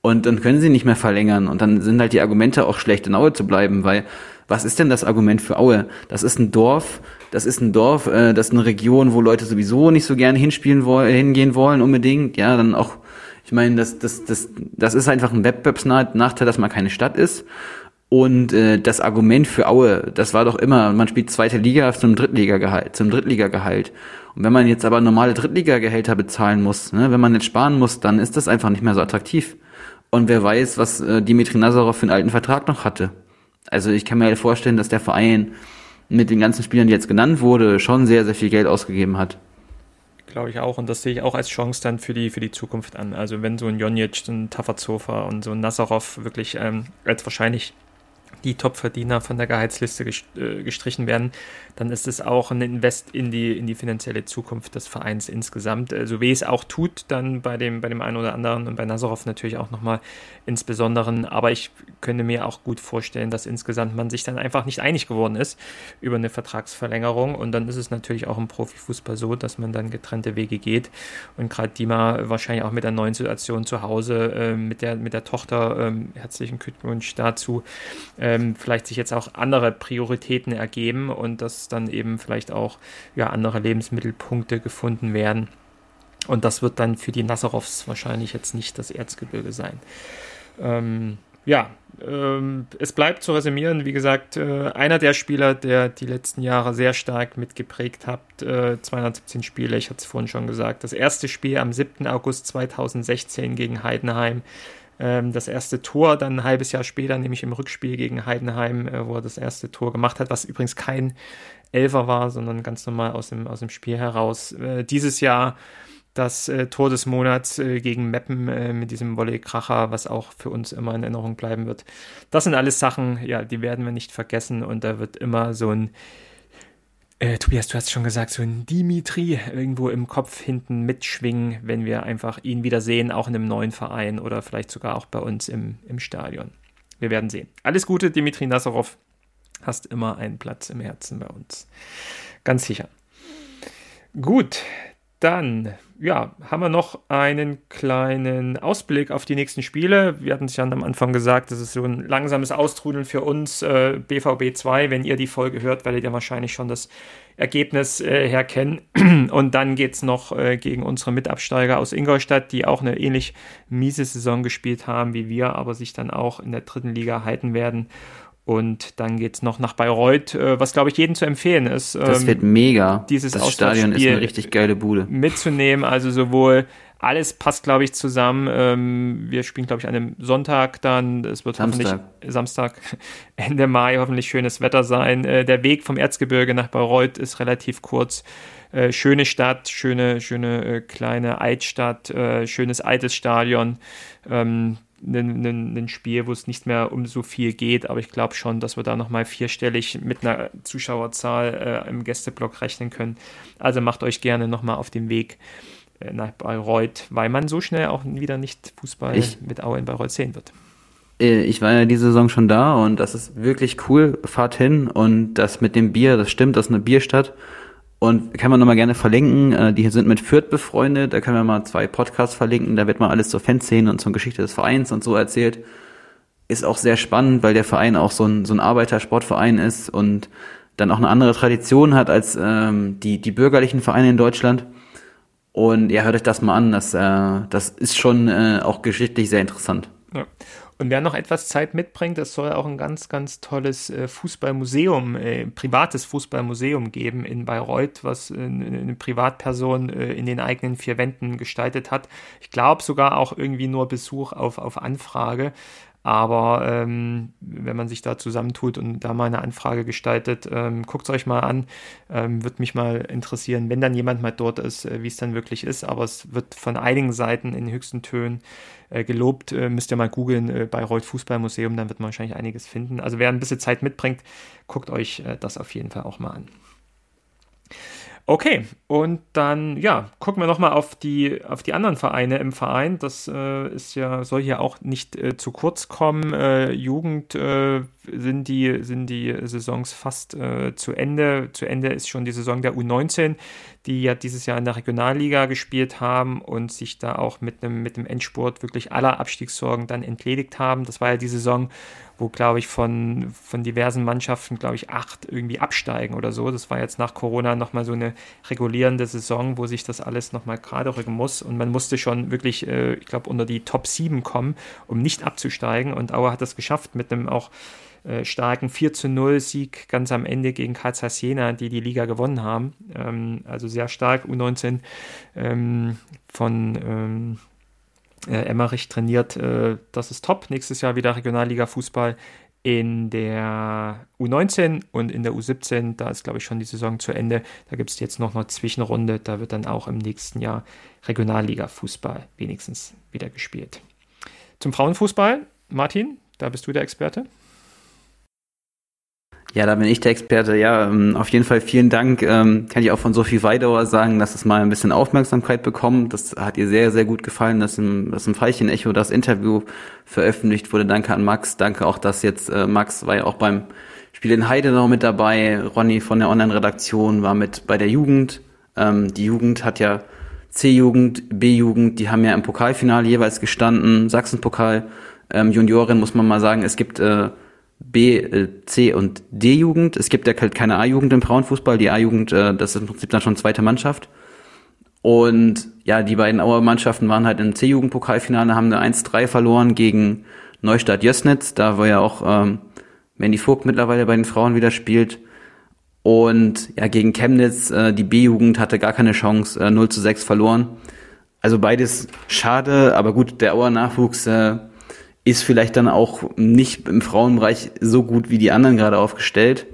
Und dann können sie nicht mehr verlängern. Und dann sind halt die Argumente auch schlecht, in Aue zu bleiben, weil was ist denn das Argument für Aue? Das ist ein Dorf, das ist ein Dorf, äh, das ist eine Region, wo Leute sowieso nicht so gerne hinspielen wollen, hingehen wollen unbedingt. Ja, dann auch, ich meine, das, das, das, das ist einfach ein Wettbewerbsnachteil, dass man keine Stadt ist. Und äh, das Argument für Aue, das war doch immer, man spielt zweite Liga zum Drittligagehalt, zum Drittligagehalt. Und wenn man jetzt aber normale Drittligagehälter bezahlen muss, ne, wenn man jetzt sparen muss, dann ist das einfach nicht mehr so attraktiv. Und wer weiß, was äh, Dimitri Nazarov für einen alten Vertrag noch hatte. Also ich kann mir halt vorstellen, dass der Verein mit den ganzen Spielern, die jetzt genannt wurde, schon sehr, sehr viel Geld ausgegeben hat. Glaube ich auch. Und das sehe ich auch als Chance dann für die, für die Zukunft an. Also wenn so ein Jonic, so ein Tafazofa und so ein Nazarov wirklich ähm, als wahrscheinlich die Topverdiener von der Gehaltsliste äh, gestrichen werden, dann ist es auch ein Invest in die, in die finanzielle Zukunft des Vereins insgesamt. Äh, so wie es auch tut, dann bei dem, bei dem einen oder anderen und bei Nazarov natürlich auch nochmal insbesondere. Aber ich könnte mir auch gut vorstellen, dass insgesamt man sich dann einfach nicht einig geworden ist über eine Vertragsverlängerung. Und dann ist es natürlich auch im Profifußball so, dass man dann getrennte Wege geht. Und gerade Dima wahrscheinlich auch mit der neuen Situation zu Hause, äh, mit, der, mit der Tochter, ähm, herzlichen Glückwunsch dazu, ähm, vielleicht sich jetzt auch andere Prioritäten ergeben und dass dann eben vielleicht auch ja, andere Lebensmittelpunkte gefunden werden. Und das wird dann für die Nasserovs wahrscheinlich jetzt nicht das Erzgebirge sein. Ähm, ja, ähm, es bleibt zu resümieren, wie gesagt, äh, einer der Spieler, der die letzten Jahre sehr stark mitgeprägt hat, äh, 217 Spiele, ich hatte es vorhin schon gesagt. Das erste Spiel am 7. August 2016 gegen Heidenheim. Ähm, das erste Tor dann ein halbes Jahr später, nämlich im Rückspiel gegen Heidenheim, äh, wo er das erste Tor gemacht hat, was übrigens kein Elfer war, sondern ganz normal aus dem, aus dem Spiel heraus. Äh, dieses Jahr das äh, Tor des Monats äh, gegen Meppen äh, mit diesem Volley-Kracher, was auch für uns immer in Erinnerung bleiben wird. Das sind alles Sachen, ja, die werden wir nicht vergessen und da wird immer so ein Äh, Tobias, du hast schon gesagt, so ein Dimitri irgendwo im Kopf hinten mitschwingen, wenn wir einfach ihn wieder sehen, auch in einem neuen Verein oder vielleicht sogar auch bei uns im, im Stadion. Wir werden sehen. Alles Gute, Dimitri Nazarov. Hast immer einen Platz im Herzen bei uns. Ganz sicher. Gut, dann ja, haben wir noch einen kleinen Ausblick auf die nächsten Spiele. Wir hatten es ja am Anfang gesagt, das ist so ein langsames Austrudeln für uns, äh, BVB 2. Wenn ihr die Folge hört, werdet ihr wahrscheinlich schon das Ergebnis äh, herkennen. Und dann geht es noch äh, gegen unsere Mitabsteiger aus Ingolstadt, die auch eine ähnlich miese Saison gespielt haben wie wir, aber sich dann auch in der dritten Liga halten werden. Und dann geht es noch nach Bayreuth, äh, was glaube ich jedem zu empfehlen ist. Das wird ähm, mega. Dieses das Stadion ist eine richtig geile Bude. Mitzunehmen, also sowohl alles passt, glaube ich, zusammen. Ähm, wir spielen, glaube ich, an einem Sonntag dann. Es wird Samstag. hoffentlich Samstag, Ende Mai, hoffentlich schönes Wetter sein. Äh, der Weg vom Erzgebirge nach Bayreuth ist relativ kurz. Äh, schöne Stadt, schöne, schöne kleine Altstadt, schönes altes Stadion. Ein, ein, ein Spiel, wo es nicht mehr um so viel geht, aber ich glaube schon, dass wir da nochmal vierstellig mit einer Zuschauerzahl äh, im Gästeblock rechnen können. Also macht euch gerne nochmal auf den Weg äh, nach Bayreuth, weil man so schnell auch wieder nicht Fußball ich, mit Aue in Bayreuth sehen wird. Äh, ich war ja diese Saison schon da und das ist wirklich cool. Fahrt hin und das mit dem Bier, das stimmt, das ist eine Bierstadt. Und kann man nochmal gerne verlinken. Äh, die sind mit Fürth befreundet. Da können wir mal zwei Podcasts verlinken. Da wird mal alles zur Fanszene und zur Geschichte des Vereins und so erzählt. Ist auch sehr spannend, weil der Verein auch so ein, so ein Arbeitersportverein ist und dann auch eine andere Tradition hat als ähm, die, die bürgerlichen Vereine in Deutschland. Und ja, hört euch das mal an. Das, äh, das ist schon äh, auch geschichtlich sehr interessant. Ja. Und wer noch etwas Zeit mitbringt, es soll auch ein ganz, ganz tolles äh, Fußballmuseum, äh, privates Fußballmuseum geben in Bayreuth, was äh, eine Privatperson äh, in den eigenen vier Wänden gestaltet hat. Ich glaube sogar auch irgendwie nur Besuch auf, auf Anfrage. Aber ähm, wenn man sich da zusammentut und da mal eine Anfrage gestaltet, ähm, guckt es euch mal an. Ähm, wird mich mal interessieren, wenn dann jemand mal dort ist, äh, wie es dann wirklich ist. Aber es wird von einigen Seiten in höchsten Tönen äh, gelobt. Äh, müsst ihr mal googeln, äh, Bayreuth Fußballmuseum, dann wird man wahrscheinlich einiges finden. Also wer ein bisschen Zeit mitbringt, guckt euch äh, das auf jeden Fall auch mal an. Okay, und dann, ja, gucken wir nochmal auf die, auf die anderen Vereine im Verein. Das äh, ist ja, soll hier auch nicht äh, zu kurz kommen. Äh, Jugend äh, sind, die, sind die Saisons fast äh, zu Ende. Zu Ende ist schon die Saison der U19, die ja dieses Jahr in der Regionalliga gespielt haben und sich da auch mit einem mit Endspurt wirklich aller Abstiegssorgen dann entledigt haben. Das war ja die Saison, wo, glaube ich, von, von diversen Mannschaften, glaube ich, acht irgendwie absteigen oder so. Das war jetzt nach Corona nochmal so eine regulierende Saison, wo sich das alles nochmal gerade rücken muss. Und man musste schon wirklich, äh, ich glaube, unter die Top 7 kommen, um nicht abzusteigen. Und Auer hat das geschafft mit einem auch äh, starken 4 zu 0 Sieg ganz am Ende gegen Karl Jena, die die Liga gewonnen haben. Ähm, also sehr stark, U19 ähm, von ähm, äh, Emmerich trainiert. Äh, das ist top. Nächstes Jahr wieder Regionalliga Fußball in der U19 und in der U17. Da ist, glaube ich, schon die Saison zu Ende. Da gibt es jetzt noch eine Zwischenrunde. Da wird dann auch im nächsten Jahr Regionalliga Fußball wenigstens wieder gespielt. Zum Frauenfußball, Martin, da bist du der Experte. Ja, da bin ich der Experte. Ja, ähm, auf jeden Fall vielen Dank. Ähm, kann ich auch von Sophie Weidauer sagen, dass es mal ein bisschen Aufmerksamkeit bekommt. Das hat ihr sehr, sehr gut gefallen, dass im, dass im Veilchen-Echo das Interview veröffentlicht wurde. Danke an Max. Danke auch, dass jetzt äh, Max war ja auch beim Spiel in Heide noch mit dabei. Ronny von der Online-Redaktion war mit bei der Jugend. Ähm, die Jugend hat ja C-Jugend, B-Jugend, die haben ja im Pokalfinale jeweils gestanden. Sachsen-Pokal, Juniorin muss man mal sagen. Es gibt äh, B, äh, C und D-Jugend. Es gibt ja halt keine A-Jugend im Frauenfußball. Die A-Jugend, äh, das ist im Prinzip dann schon zweite Mannschaft. Und ja, die beiden Auer Mannschaften waren halt im C-Jugend-Pokalfinale, haben eine 1-3 verloren gegen Neustadt Jössnitz, da wo ja auch ähm, Mandy Vogt mittlerweile bei den Frauen wieder spielt. Und ja, gegen Chemnitz, äh, die B-Jugend hatte gar keine Chance, äh, 0 zu 6 verloren. Also beides schade, aber gut, der Auer Nachwuchs äh, ist vielleicht dann auch nicht im Frauenbereich so gut wie die anderen gerade aufgestellt.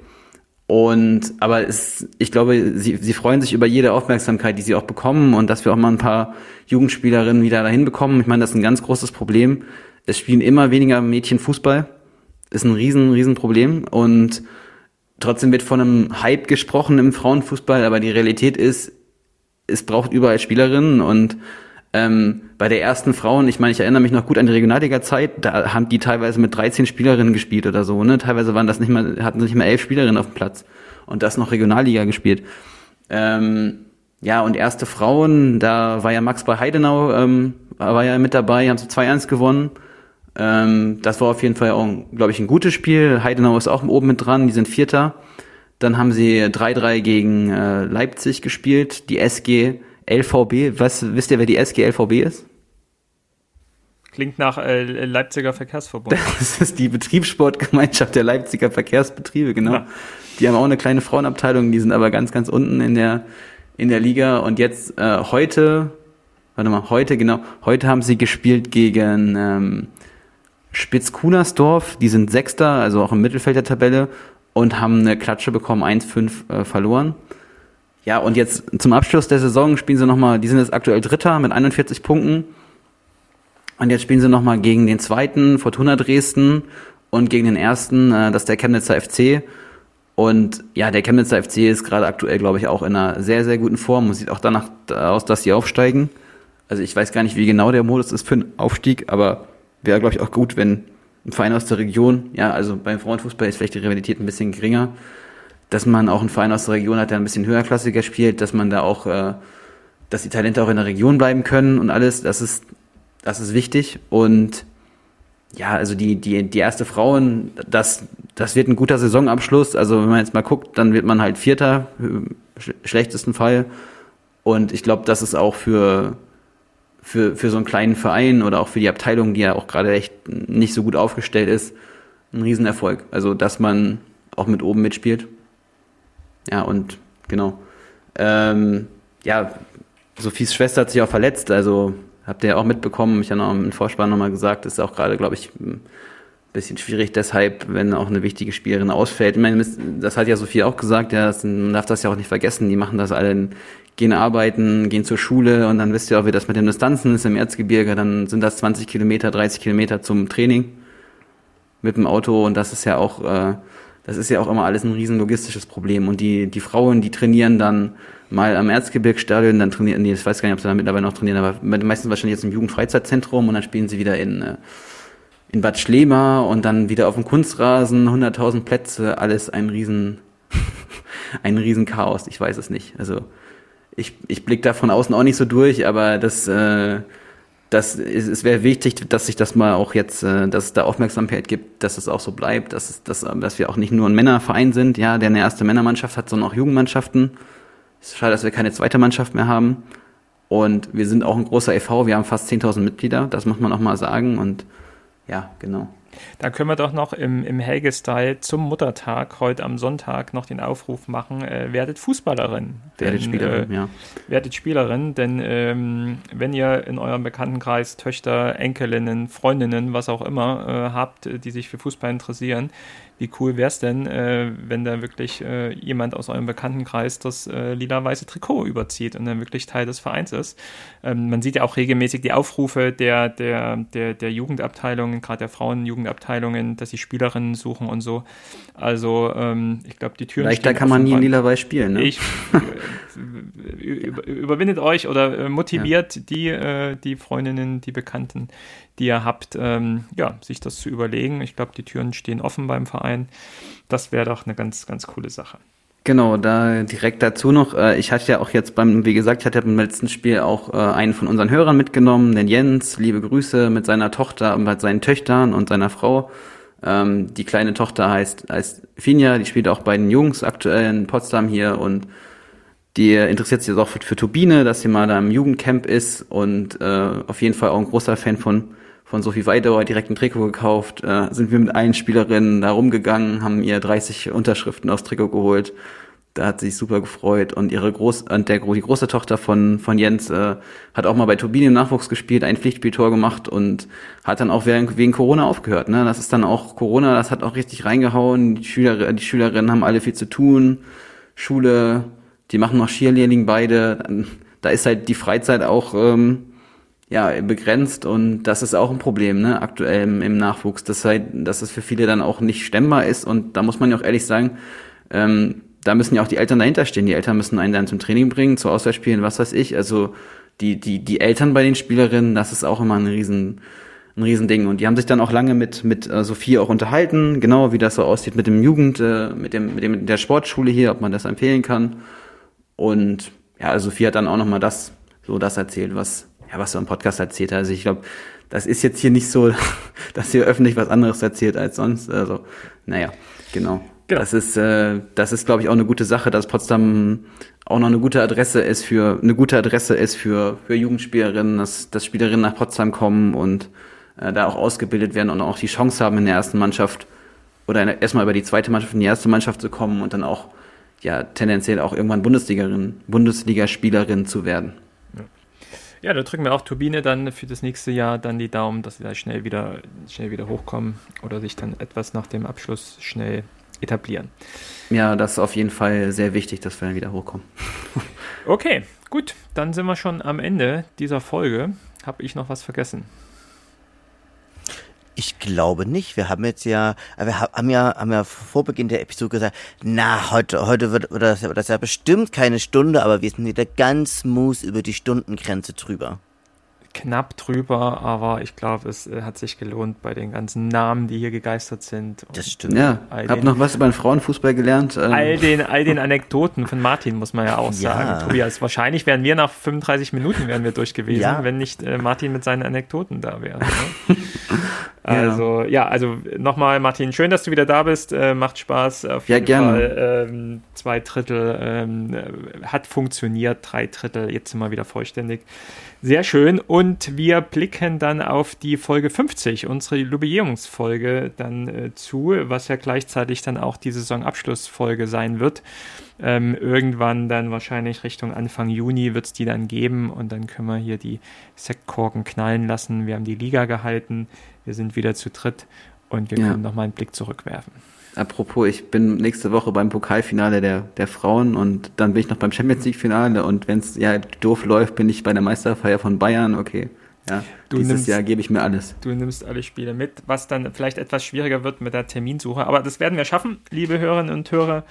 Und aber es, ich glaube, sie, sie freuen sich über jede Aufmerksamkeit, die sie auch bekommen und dass wir auch mal ein paar Jugendspielerinnen wieder dahin bekommen. Ich meine, das ist ein ganz großes Problem. Es spielen immer weniger Mädchen Fußball. Ist ein riesen, riesen Problem. Und trotzdem wird von einem Hype gesprochen im Frauenfußball, aber die Realität ist, es braucht überall Spielerinnen und ähm, bei der ersten Frauen, ich meine, ich erinnere mich noch gut an die Regionalliga-Zeit, da haben die teilweise mit 13 Spielerinnen gespielt oder so, ne? Teilweise waren das nicht mal, hatten sie nicht mal elf Spielerinnen auf dem Platz und das noch Regionalliga gespielt. Ähm, ja, und erste Frauen, da war ja Max bei Heidenau, ähm, war ja mit dabei, haben sie 2-1 gewonnen. Ähm, das war auf jeden Fall auch, glaube ich, ein gutes Spiel. Heidenau ist auch oben mit dran, die sind Vierter. Dann haben sie 3-3 gegen äh, Leipzig gespielt, die SG LVB. Was wisst ihr, wer die SG LVB ist? Klingt nach äh, Leipziger Verkehrsverbund. Das ist die Betriebssportgemeinschaft der Leipziger Verkehrsbetriebe, genau. Ja. Die haben auch eine kleine Frauenabteilung, die sind aber ganz, ganz unten in der, in der Liga. Und jetzt äh, heute, warte mal, heute, genau, heute haben sie gespielt gegen ähm, Spitzkunersdorf, die sind Sechster, also auch im Mittelfeld der Tabelle und haben eine Klatsche bekommen, 1-5 äh, verloren. Ja, und jetzt zum Abschluss der Saison spielen sie nochmal, die sind jetzt aktuell Dritter mit 41 Punkten. Und jetzt spielen sie nochmal gegen den zweiten, Fortuna Dresden, und gegen den ersten, äh, das ist der Chemnitzer FC. Und ja, der Chemnitzer FC ist gerade aktuell, glaube ich, auch in einer sehr, sehr guten Form und sieht auch danach aus, dass sie aufsteigen. Also ich weiß gar nicht, wie genau der Modus ist für einen Aufstieg, aber wäre, glaube ich, auch gut, wenn ein Verein aus der Region, ja, also beim Frauenfußball ist vielleicht die Rivalität ein bisschen geringer, dass man auch einen Verein aus der Region hat, der ein bisschen höherklassiger spielt, dass man da auch, äh, dass die Talente auch in der Region bleiben können und alles, das ist, das ist wichtig. Und ja, also die, die, die erste Frauen, das, das wird ein guter Saisonabschluss. Also wenn man jetzt mal guckt, dann wird man halt Vierter, schlechtesten Fall. Und ich glaube, das ist auch für, für, für so einen kleinen Verein oder auch für die Abteilung, die ja auch gerade echt nicht so gut aufgestellt ist, ein Riesenerfolg. Also, dass man auch mit oben mitspielt. Ja, und genau. Ähm, ja, Sophies Schwester hat sich auch verletzt, also habt ihr auch mitbekommen, ich habe noch im Vorspann nochmal gesagt, ist auch gerade, glaube ich, ein bisschen schwierig deshalb, wenn auch eine wichtige Spielerin ausfällt. Ich meine, das hat ja Sophie auch gesagt, ja, das, man darf das ja auch nicht vergessen, die machen das alle, gehen arbeiten, gehen zur Schule und dann wisst ihr auch, wie das mit den Distanzen ist im Erzgebirge, dann sind das 20 Kilometer, 30 Kilometer zum Training mit dem Auto und das ist ja auch äh, das ist ja auch immer alles ein riesen logistisches Problem. Und die, die Frauen, die trainieren dann mal am Erzgebirgsstadion, dann trainieren, nee, ich weiß gar nicht, ob sie da mittlerweile noch trainieren, aber meistens wahrscheinlich jetzt im Jugendfreizeitzentrum und dann spielen sie wieder in, äh, in Bad Schlema und dann wieder auf dem Kunstrasen, 100.000 Plätze, alles ein riesen, ein riesen Chaos. Ich weiß es nicht. Also, ich, ich blick da von außen auch nicht so durch, aber das, äh, das, es wäre wichtig, dass sich das mal auch jetzt, äh, dass es da Aufmerksamkeit gibt, dass es auch so bleibt, dass, es, dass, dass wir auch nicht nur ein Männerverein sind, ja, der eine erste Männermannschaft hat, sondern auch Jugendmannschaften. Es ist schade, dass wir keine zweite Mannschaft mehr haben. Und wir sind auch ein großer e.V., wir haben fast 10.000 Mitglieder, das muss man auch mal sagen. Und ja, genau. Da können wir doch noch im, im Helge-Style zum Muttertag heute am Sonntag noch den Aufruf machen, äh, werdet Fußballerin. Werdet denn, Spielerin, äh, ja. Werdet Spielerin, denn ähm, wenn ihr in eurem Bekanntenkreis Töchter, Enkelinnen, Freundinnen, was auch immer äh, habt, die sich für Fußball interessieren, wie cool wäre es denn, äh, wenn da wirklich äh, jemand aus eurem Bekanntenkreis das äh, lila-weiße Trikot überzieht und dann wirklich Teil des Vereins ist. Ähm, man sieht ja auch regelmäßig die Aufrufe der, der, der, der Jugendabteilungen, gerade der Frauenjugendabteilungen, dass sie Spielerinnen suchen und so. Also ähm, ich glaube, die Türen. Leichter kann man nie in lila-weiß spielen, ne? Ich, über, überwindet euch oder äh, motiviert ja. die, äh, die Freundinnen, die Bekannten, die ihr habt, ähm, ja, sich das zu überlegen. Ich glaube, die Türen stehen offen beim Verein. Das wäre doch eine ganz, ganz coole Sache. Genau, da direkt dazu noch, äh, ich hatte ja auch jetzt beim, wie gesagt, ich hatte beim letzten Spiel auch äh, einen von unseren Hörern mitgenommen, den Jens, liebe Grüße mit seiner Tochter, mit seinen Töchtern und seiner Frau. Ähm, die kleine Tochter heißt, heißt Finja, die spielt auch bei den Jungs aktuell in Potsdam hier und die interessiert sich jetzt auch für, für Turbine, dass sie mal da im Jugendcamp ist und äh, auf jeden Fall auch ein großer Fan von von Sophie Weidauer direkt ein Trikot gekauft, äh, sind wir mit allen Spielerinnen da rumgegangen, haben ihr 30 Unterschriften aufs Trikot geholt. Da hat sie sich super gefreut und ihre Groß und der die große Tochter von von Jens äh, hat auch mal bei Turbine im Nachwuchs gespielt, ein Pflichtspieltor gemacht und hat dann auch wegen, wegen Corona aufgehört. Ne, das ist dann auch Corona, das hat auch richtig reingehauen. Die Schüler, die Schülerinnen haben alle viel zu tun. Schule, die machen noch Cheerleading beide. Da ist halt die Freizeit auch ähm, ja, begrenzt und das ist auch ein Problem, ne, aktuell im, im Nachwuchs, dass halt, dass es für viele dann auch nicht stemmbar ist und da muss man ja auch ehrlich sagen, ähm, da müssen ja auch die Eltern dahinter stehen. Die Eltern müssen einen dann zum Training bringen, zu Auswahlspielen, was weiß ich. Also die, die, die Eltern bei den Spielerinnen, das ist auch immer ein riesen, ein Riesending. Und die haben sich dann auch lange mit, mit äh, Sophie auch unterhalten, genau wie das so aussieht mit dem Jugend, äh, mit dem, mit dem, mit der Sportschule hier, ob man das empfehlen kann. Und ja, also Sophie hat dann auch nochmal das, so das erzählt, was, ja, was so im Podcast erzählt hat. Also ich glaube, das ist jetzt hier nicht so, dass hier öffentlich was anderes erzählt als sonst. Also, naja, genau. Genau. Das ist, äh, das ist, glaube ich, auch eine gute Sache, dass Potsdam auch noch eine gute Adresse ist für eine gute Adresse ist für für Jugendspielerinnen, dass, dass Spielerinnen nach Potsdam kommen und äh, da auch ausgebildet werden und auch die Chance haben in der ersten Mannschaft oder erstmal über die zweite Mannschaft in die erste Mannschaft zu kommen und dann auch ja tendenziell auch irgendwann Bundesligarin, Bundesligaspielerin zu werden. Ja, da drücken wir auch Turbine dann für das nächste Jahr dann die Daumen, dass sie da schnell wieder, schnell wieder hochkommen oder sich dann etwas nach dem Abschluss schnell etablieren. Ja, das ist auf jeden Fall sehr wichtig, dass wir dann wieder hochkommen. okay, gut, dann sind wir schon am Ende dieser Folge. Habe ich noch was vergessen? Ich glaube nicht. Wir haben jetzt ja, wir haben ja, haben ja vor Beginn der Episode gesagt, na, heute, heute wird, wird, das, wird das ja bestimmt keine Stunde, aber wir sind wieder ganz smooth über die Stundengrenze drüber knapp drüber, aber ich glaube, es äh, hat sich gelohnt bei den ganzen Namen, die hier gegeistert sind. Das stimmt. Ja, ich habe noch was über den Frauenfußball gelernt. Ähm. All den, all den Anekdoten von Martin, muss man ja auch sagen. Ja. Tobias, wahrscheinlich wären wir nach 35 Minuten wären wir durch gewesen, ja. wenn nicht äh, Martin mit seinen Anekdoten da wäre. Ne? also, ja, ja also nochmal, Martin, schön, dass du wieder da bist. Äh, macht Spaß. Auf jeden ja, gerne. Fall. Ähm, zwei Drittel ähm, hat funktioniert, drei Drittel, jetzt sind wir wieder vollständig. Sehr schön. Und wir blicken dann auf die Folge 50, unsere Jubiläumsfolge dann äh, zu, was ja gleichzeitig dann auch die Saisonabschlussfolge sein wird. Ähm, irgendwann dann wahrscheinlich Richtung Anfang Juni wird es die dann geben und dann können wir hier die Sektkorken knallen lassen. Wir haben die Liga gehalten, wir sind wieder zu dritt und wir ja. können nochmal einen Blick zurückwerfen. Apropos, ich bin nächste Woche beim Pokalfinale der, der Frauen und dann bin ich noch beim Champions League Finale und wenn es ja doof läuft, bin ich bei der Meisterfeier von Bayern. Okay, ja, du dieses nimmst, Jahr gebe ich mir alles. Du nimmst alle Spiele mit, was dann vielleicht etwas schwieriger wird mit der Terminsuche, aber das werden wir schaffen, liebe Hörerinnen und Hörer.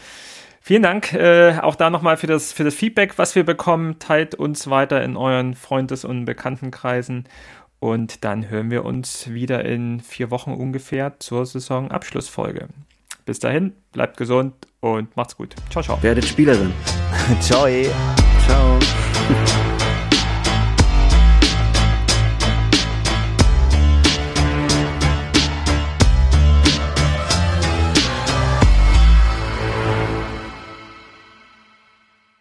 Vielen Dank äh, auch da nochmal für das, für das Feedback, was wir bekommen. Teilt uns weiter in euren Freundes- und Bekanntenkreisen. Und dann hören wir uns wieder in vier Wochen ungefähr zur Saisonabschlussfolge. Bis dahin, bleibt gesund und macht's gut. Ciao, ciao. Werdet Spielerin. ciao. Ciao.